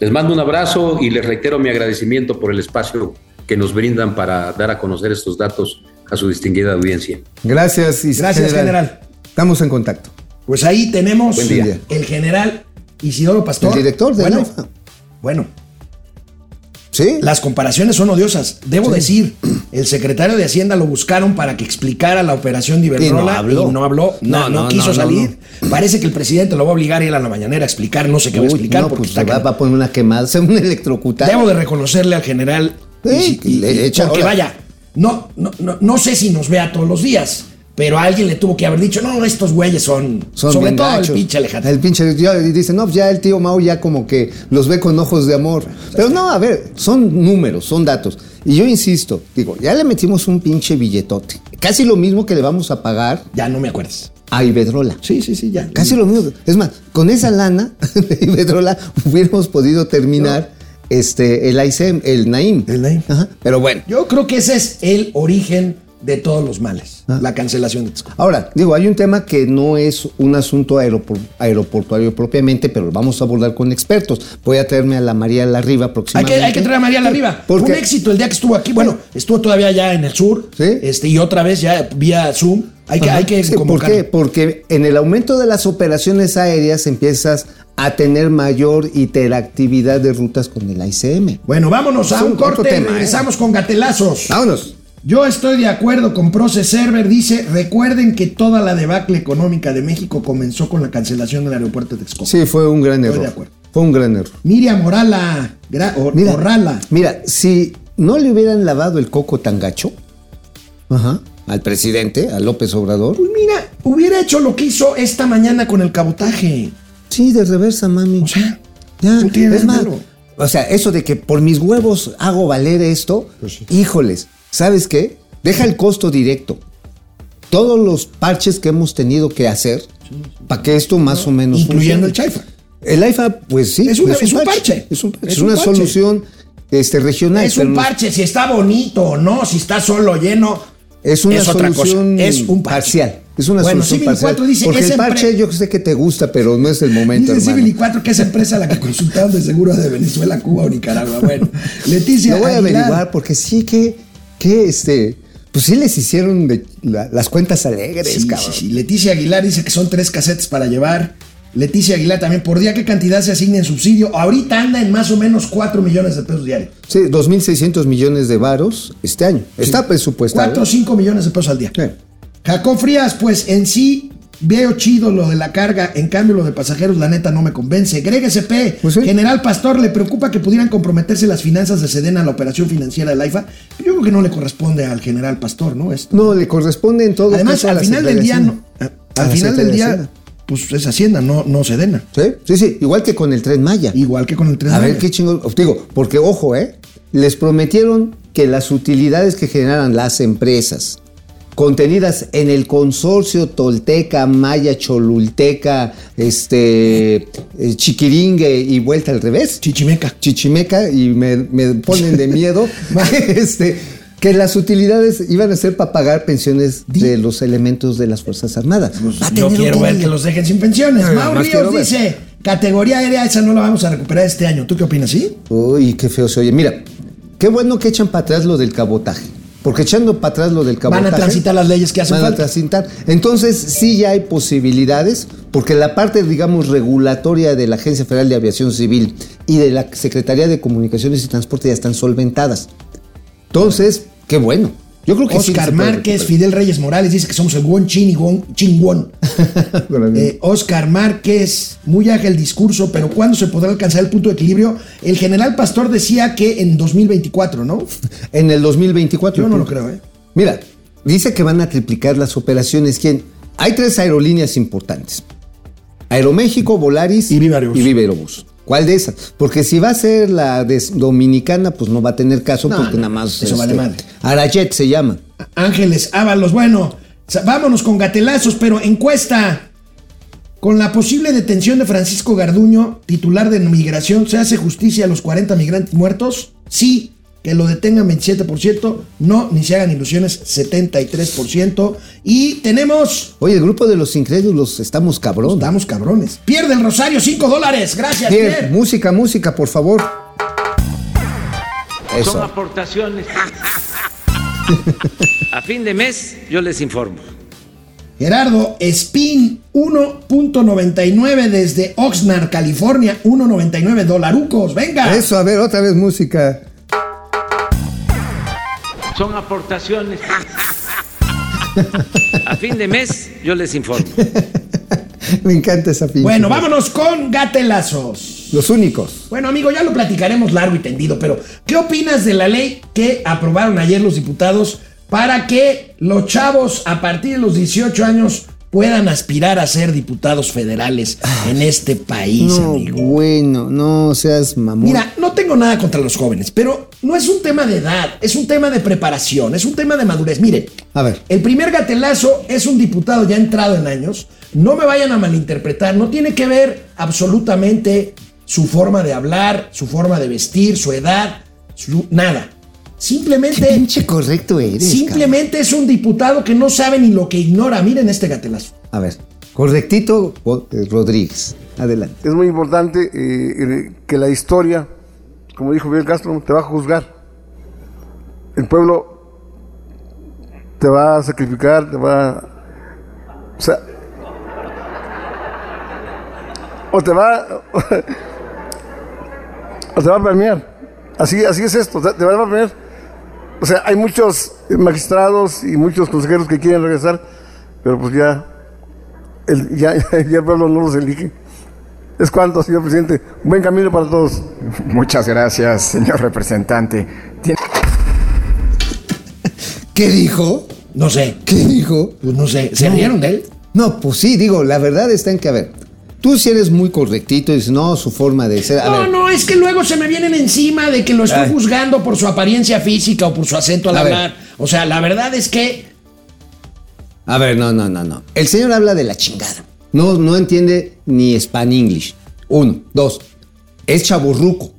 Les mando un abrazo y les reitero mi agradecimiento por el espacio que nos brindan para dar a conocer estos datos a su distinguida audiencia. Gracias, Is- Gracias, general. Estamos en contacto. Pues ahí tenemos el general Isidoro Pastor. El director de bueno, AIFA. bueno, ¿Sí? las comparaciones son odiosas. Debo decir, el secretario de Hacienda lo buscaron para que explicara la operación de Iberdrola Y no habló. y no habló, no, No, no no, quiso salir. Parece que el presidente lo va a obligar a ir a la mañanera a explicar, no sé qué va a explicar no, pues va, va a poner una quemada, se un electrocutar. Debo de reconocerle al general. Sí, y- y- le echa- porque ahora- vaya, no, no, no, no sé si nos vea todos los días, pero alguien le tuvo que haber dicho, no, estos güeyes son, Son sobre todo gachos. el pinche Alejandro. El pinche, y dice, no, ya el tío Mao ya como que los ve con ojos de amor. Pero no, a ver, son números, son datos. Y yo insisto, digo, ya le metimos un pinche billetote. Casi lo mismo que le vamos a pagar Ya no me acuerdas. a Iberdrola. Sí, sí, sí, ya. Casi lo mismo. Es más, con esa lana de Iberdrola hubiéramos podido terminar este, el ICM, el Naim. El Naim. Ajá. Pero bueno. Yo creo que ese es el origen de todos los males, Ah. la cancelación de Texcoco. Ahora, digo, hay un tema que no es un asunto aeropor- aeroportuario propiamente, pero lo vamos a abordar con expertos. Voy a traerme a la María Larriba Hay próximamente. que, hay que traer a María Larriba. Fue un éxito el día que estuvo aquí. Bueno, estuvo todavía ya en el sur. Sí. Este, y otra vez ya vía Zoom. Hay que, Ajá. hay que Sí, ¿Por qué? Porque en el aumento de las operaciones aéreas empiezas a tener mayor interactividad de rutas con el ICM. Bueno, vámonos a un corte tema, ¿eh? regresamos con gatelazos. Vámonos. Yo estoy de acuerdo con Proce Server. Dice: Recuerden que toda la debacle económica de México comenzó con la cancelación del aeropuerto de Texcoco. Sí, fue un gran Estoy de error. acuerdo. Fue un gran error. Miriam Morala, Mira, Orrala. mira, si no le hubieran lavado el coco tan gacho ajá, al presidente, a López Obrador, Pues mira, hubiera hecho lo que hizo esta mañana con el cabotaje. sí, de reversa, mami. O sea, Ya, no tiene es más, o sea, eso de que por mis huevos hago valer esto, Pues híjoles, ¿sabes qué? Deja el costo directo. Todos los parches que hemos tenido que hacer para que esto más o menos incluyendo el. Chaifa. El AIFA, pues sí, Es una- es un parche. Es, un parche. Es Es un una parche. solución este, regional. Es un parche, si está bonito o no, si está solo lleno. Es una solución Es un parche. parcial. Es una Bueno, solución Civil parcial. 4 dice, Porque el parche yo sé que te gusta, pero no es el momento, Dice hermano. Civil y 4 que es empresa la que consultaron de seguro de Venezuela, Cuba o Nicaragua. Bueno, Leticia. Lo voy a Aguilar. averiguar porque sí que, que este, pues sí les hicieron de- la- las cuentas alegres, Sí, cabrón. sí, sí. Leticia Aguilar dice que son tres casetes para llevar. Leticia Aguilar también, ¿por día qué cantidad se asigna en subsidio? Ahorita anda en más o menos 4 millones de pesos diarios. Sí, 2.600 millones de varos este año. Está presupuestado. 4 o 5 millones de pesos al día. Jacob Frías, pues en sí veo chido lo de la carga, en cambio lo de pasajeros la neta no me convence. Greg SP, Pues sí. General Pastor, ¿le preocupa que pudieran comprometerse las finanzas de Sedena a la operación financiera del AIFA? Yo creo que no le corresponde al General Pastor, ¿no? Esto. No, le corresponde en todo Además, caso a al la final del día, de no- a- A al la final del de día, pues es Hacienda, no, no Sedena. Sí, sí, sí, igual que con el Tren Maya. Igual que con el tren. A ver Maya. qué chingón. Digo, porque ojo, ¿eh? Les prometieron que las utilidades que generan las empresas contenidas en el consorcio Tolteca, Maya, Cholulteca, este, eh, Chiquiringue y vuelta al revés. Chichimeca. Chichimeca y me, me ponen de miedo este, que las utilidades iban a ser para pagar pensiones de los elementos de las Fuerzas Armadas. A Yo quiero ver que los dejen sin pensiones. Mau más Ríos dice, categoría aérea esa no la vamos a recuperar este año. ¿Tú qué opinas, sí? Uy, qué feo se oye. Mira, qué bueno que echan para atrás lo del cabotaje. Porque echando para atrás lo del cabotaje. Van a transitar las leyes que hacen van a transitar. Entonces, sí ya hay posibilidades, porque la parte, digamos, regulatoria de la Agencia Federal de Aviación Civil y de la Secretaría de Comunicaciones y Transporte ya están solventadas. Entonces, qué bueno. Yo creo que Oscar Márquez. Fidel Reyes Morales dice que somos el Won Chin y Won Chingwon. Eh, Oscar Márquez, muy ágil el discurso, pero ¿cuándo se podrá alcanzar el punto de equilibrio? El general Pastor decía que en 2024, ¿no? En el 2024. Yo no lo creo, ¿eh? Mira, dice que van a triplicar las operaciones. ¿Quién? Hay tres aerolíneas importantes. Aeroméxico, Volaris Y Viva Aerobús. y Viva Aerobús. ¿Cuál de esas? Porque si va a ser la de Dominicana, pues no va a tener caso No, porque no, nada más... este, eso vale madre. Arayet se llama. Ángeles Ábalos, bueno, vámonos con gatelazos, pero encuesta. Con la posible detención de Francisco Garduño, titular de migración, ¿se hace justicia a los 40 migrantes muertos? Sí, que lo detengan 27%, no, ni se hagan ilusiones 73%. Y tenemos, Oye, el grupo de los incrédulos estamos cabrón. estamos cabrones. Pierde el Rosario 5 dólares, gracias. Bien, Pierre. música, música, por favor. Son Eso. aportaciones. A fin de mes yo les informo. Gerardo, Spin 1.99 desde Oxnard, California, 1.99 dolarucos, venga. Eso, a ver, otra vez música. Son aportaciones. A fin de mes yo les informo. Me encanta esa pinche. Bueno, vámonos con gatelazos. Los únicos. Bueno, amigo, ya lo platicaremos largo y tendido, pero ¿qué opinas de la ley que aprobaron ayer los diputados para que los chavos a partir de los 18 años puedan aspirar a ser diputados federales en este país, No, amigo? bueno, no seas mamón. Mira, no tengo nada contra los jóvenes, pero no es un tema de edad, es un tema de preparación, es un tema de madurez. Mire, A ver. el primer gatelazo es un diputado ya entrado en años. No me vayan a malinterpretar, no tiene que ver absolutamente su forma de hablar, su forma de vestir, su edad, su- nada. Qué Simplemente, pinche correcto eres. simplemente es un diputado que no sabe ni lo que ignora. Miren este gatelazo. A ver, correctito eh, Rodríguez. Adelante. Es muy importante eh, eh, que la historia, como dijo Miguel Castro, te va a juzgar. El pueblo te va a sacrificar, te va a... O sea... O te va... o te va a premiar. Así, así es esto, te va a premiar. O sea, hay muchos magistrados y muchos consejeros que quieren regresar, pero pues ya el, ya, ya el pueblo no los elige. Es cuanto, señor presidente. Buen camino para todos. Muchas gracias, señor representante. Tiene- ¿Qué dijo? No sé, ¿Qué dijo? pues no sé. ¿Se rieron de él? No, pues sí, digo, la verdad está en que, a ver, tú si eres muy correctito y dices, no, su forma de ser. A No, ver, no, es que luego se me vienen encima de que lo estoy Ay. juzgando por su apariencia física o por su acento al A ver. hablar. O sea, la verdad es que A ver, no, no, no, no. El señor habla de la chingada. No, no entiende ni Span English. Uno. Dos. Es chaburruco.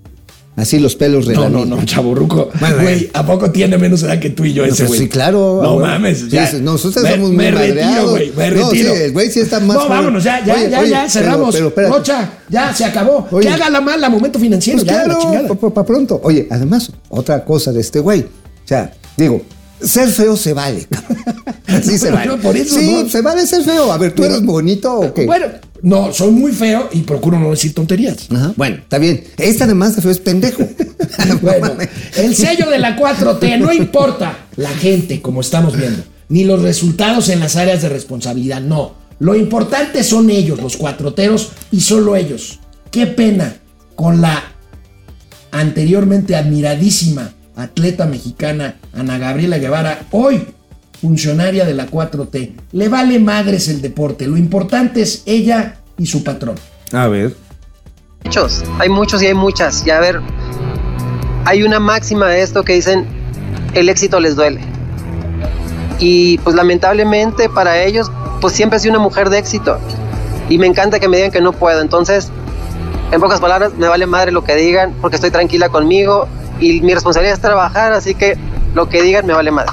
Así los pelos No, no, relamidos. no, chaburruco. Bueno, Güey, eh. ¿a poco tiene menos edad que tú y yo ese Pues güey? sí, claro. No güey. mames. Sí, ya. sí, nosotros Me- somos muy Me retiro, madreados. güey, me No, sí, el güey sí está más No, vámonos, ya, ya, Oye, ya, oye, ya, pero- cerramos. pero espérate. Rocha, ya, se acabó. Oye. que haga la mala, momento financiero, Pues ya, claro, para pronto. Oye, además, otra cosa de este güey. O sea, digo, ser feo se vale, cabrón. Así se Pero vale. por eso sí, no. se vale ser feo. A ver, ¿tú Pero- eres bonito o qué? Bueno, no, soy muy feo y procuro no decir tonterías. Ajá, Bueno, está bien. Este además de feo es pendejo. Bueno, el sello de la 4T no importa la gente, como estamos viendo, ni los resultados en las áreas de responsabilidad, no. Lo importante son ellos, los cuatroteros, y solo ellos. Qué pena con la anteriormente admiradísima atleta mexicana Ana Gabriela Guevara, hoy funcionaria de la 4T. Le vale madres el deporte, lo importante es ella y su patrón. A ver. muchos, hay muchos y hay muchas. Y a ver, hay una máxima de esto que dicen, el éxito les duele. Y pues lamentablemente para ellos, pues siempre he sido una mujer de éxito. Y me encanta que me digan que no puedo. Entonces, en pocas palabras, me vale madre lo que digan, porque estoy tranquila conmigo. Y mi responsabilidad es trabajar, así que lo que digan me vale madre.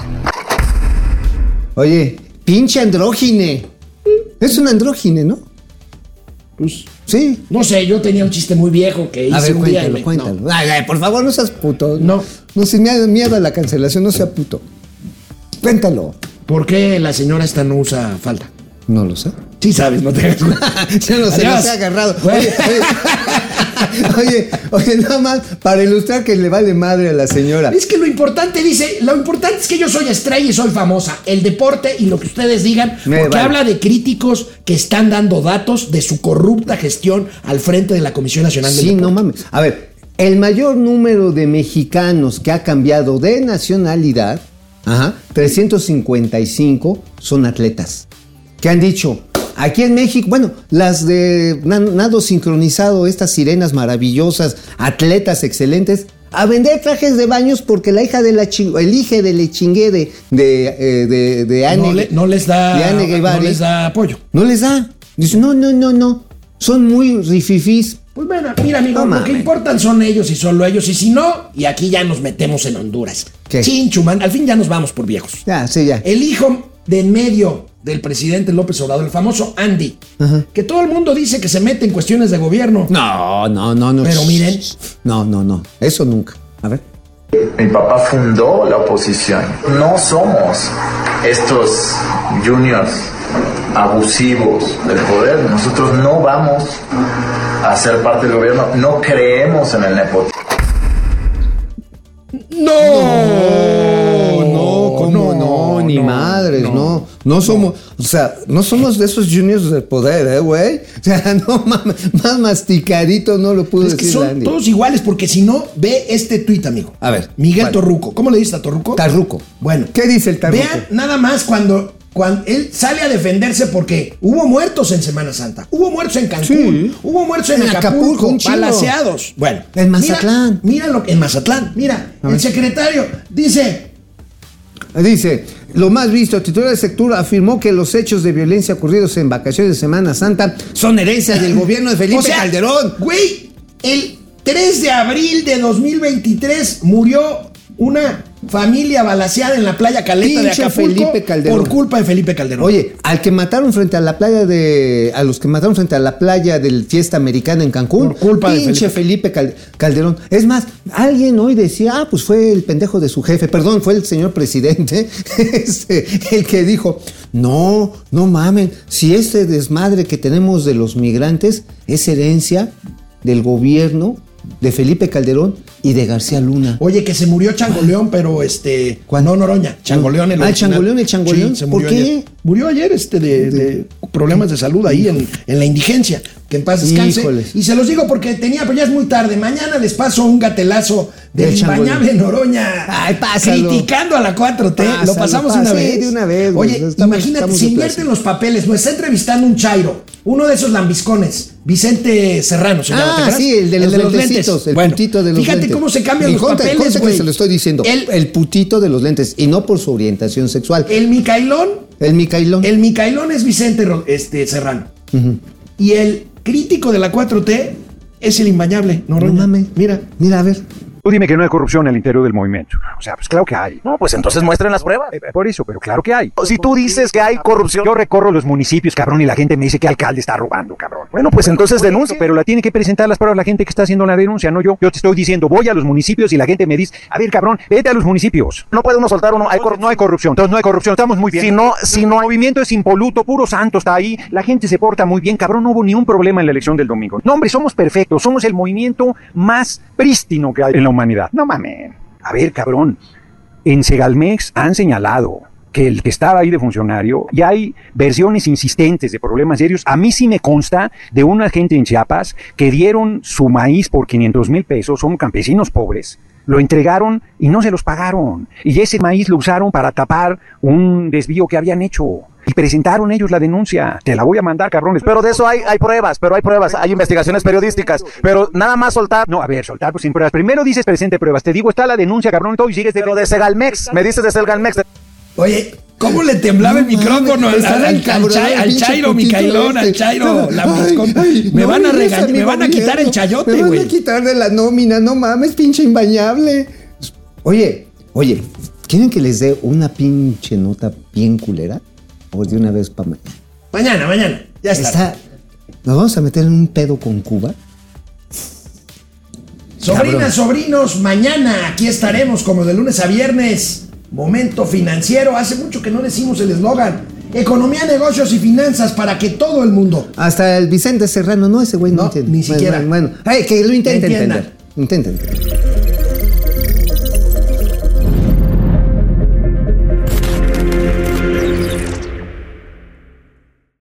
Oye, pinche andrógine. Es un andrógine, ¿no? Pues, Sí. no sé, yo tenía un chiste muy viejo que hice A ver, un día cuéntalo, me- cuéntalo. no. Ay, ay, por favor, no seas puto. No. No, si me da miedo a la cancelación, no sea puto. Cuéntalo. ¿Por qué la señora esta no usa falda? No lo sé. Sí sabes, no te hagas. Yo no sé, no se ha agarrado. Oye, oye, oye, oye, nada más para ilustrar que le vale madre a la señora. Es que lo importante, dice, lo importante es que yo soy estrella y soy famosa. El deporte y lo que ustedes digan, Me porque vale. habla de críticos que están dando datos de su corrupta gestión al frente de la Comisión Nacional del Sí, Deporte. no mames. A ver, el mayor número de mexicanos que ha cambiado de nacionalidad, ajá, 355 son atletas. Que han dicho, aquí en México, bueno, las de na- nado sincronizado, estas sirenas maravillosas, atletas excelentes, a vender trajes de baños porque la hija de la el hijo de de, de, eh, de, de Anne- No, le- no les da, de Anne no Guevara. les da apoyo. No les da. Dice, no, no, no, no. Son muy rififís. Pues bueno, mira, amigo, No lo que importan son ellos y solo ellos. Y si no, y aquí ya nos metemos en Honduras. ¿Qué? Chinchuman, al fin ya nos vamos por viejos. Ya, sí, ya. El hijo de en medio del presidente López Obrador, el famoso Andy, que todo el mundo dice que se mete en cuestiones de gobierno. No, no, no, no. Pero miren. No, no, no. Eso nunca. A ver. Mi papá fundó la oposición. No somos estos juniors abusivos del poder. Nosotros no vamos a ser parte del gobierno. No creemos en el nepotismo. No, No, ¿cómo no? Ni madres, no. No, somos, o sea, no somos de esos juniors del poder, ¿eh, güey? O sea, no mames, más masticadito no lo pudo Es que decir son Landy. todos iguales, porque si no, ve este tuit, amigo. A ver, Miguel. Torruco. ¿Cómo le dices a Torruco? Tarruco. Bueno. ¿Qué dice el Tarruco? Vean nada más cuando, cuando él sale a defenderse porque hubo muertos en Semana Santa. Hubo muertos en Cancún. Sí. Hubo muertos en, En Acapulco. Bueno. En mira- Mazatlán. Mira, lo que en Mazatlán. Mira, el secretario dice. Dice, lo más visto, el titular de sector afirmó que los hechos de violencia ocurridos en vacaciones de Semana Santa son herencia del gobierno de Felipe o sea, Calderón. Güey, el 3 de abril de 2023 murió una familia balaseada en la playa Caleta de Acapulco Felipe Calderón. por culpa de Felipe Calderón. Oye, al que mataron frente a la playa de. A los que mataron frente a la playa del fiesta americana en Cancún. Por culpa de pinche Felipe, Cal- Calderón. Es más, alguien hoy decía, ah, pues fue el pendejo de su jefe. Perdón, fue el señor presidente. este, el que dijo: No, no mamen. Si este desmadre que tenemos de los migrantes es herencia del gobierno de Felipe Calderón y de García Luna. Oye, que se murió Changoleón, pero este. ¿Cuándo? No Noroña. Changoleón el Ah, original. Changoleón, el Changoleón. Sí, se ¿Por qué? ayer. Murió ayer este de, de problemas de salud ahí en, en la indigencia. Que en paz descanse. Híjoles. Y se los digo porque tenía, pero ya es muy tarde. Mañana les paso un gatelazo del imbañable Noroña. Ay, pásalo. Criticando a la 4T. lo pasamos una vez. de una vez. Oye, Estamos- imagínate, se de invierten los papeles. Nos está entrevistando un Chairo. Uno de esos lambiscones. Vicente Serrano se llama. ¿te Ah, sí, el de los, lentecitos, el Bueno, putito de los fíjate lentes. cómo se cambian Y los conta- papeles, conta que güey. se lo estoy diciendo. El, El, putito de los lentes. Y no por su orientación sexual. El, el Micailón, Micailón. el Micailón es Vicente este, Serrano. Y el crítico de la 4T es el imbañable. no Noroña. mames. Mira. Mira, a ver. Tú dime que no hay corrupción al interior del movimiento. O sea, pues claro que hay. No, pues entonces muestren las pruebas. Eh, Por eso, pero claro que hay. Si tú dices que hay corrupción, Yo recorro los municipios, cabrón, y la gente me dice que el alcalde está robando, cabrón. bueno, pues entonces denuncia. Pero la tiene que presentar las pruebas la gente que está haciendo la denuncia, no yo. Yo te estoy diciendo, voy a los municipios y la gente me dice, a ver, cabrón, vete a los municipios. No puede uno soltar uno. Hay no hay corrupción, entonces no hay corrupción, estamos muy bien. Si no, si no El movimiento es impoluto, puro santo está ahí, la gente se porta muy bien, cabrón, no hubo ni un problema en la elección del domingo. No, hombre, somos perfectos, somos el movimiento más prístino que hay en la humanidad. No mames. A ver, cabrón, en Segalmex han señalado que el que estaba ahí de funcionario, y hay versiones insistentes de problemas serios. A mí sí me consta de una gente en Chiapas que dieron su maíz por 500 mil pesos, son campesinos pobres, lo entregaron y no se los pagaron. Y ese maíz lo usaron para tapar un desvío que habían hecho. Y presentaron ellos la denuncia. Te la voy a mandar, cabrones. Pero de eso hay, hay pruebas, pero hay pruebas, hay investigaciones periodísticas. Pero nada más soltar. No, a ver, soltar pues sin pruebas. Primero dices presente pruebas. Te digo, está la denuncia, cabrón, todo y sigues de... Pero de Segalmex, me dices de Segalmex. Oye, ¿cómo le temblaba el No micrófono al, al, al, Chairo Micailón, al este. Chairo Ay, Lambiscón? ay, Me no van a regañar, me van a quitar el chayote, Me van güey. a quitar de la nómina, no mames, pinche imbañable. Oye, oye, ¿quieren que les dé una pinche nota bien culera? O de una vez para mañana. Mañana, mañana. Ya está. Está, nos vamos a meter en un pedo con Cuba. Sobrinas, sobrinos, mañana aquí estaremos como de lunes a viernes. Momento financiero. Hace mucho que no decimos el eslogan. Economía, negocios y finanzas para que todo el mundo. Hasta el Vicente Serrano, no, ese güey no, No, entiende. ni siquiera. Bueno, bueno. Que lo intente Entienda. entender. Intenten entender.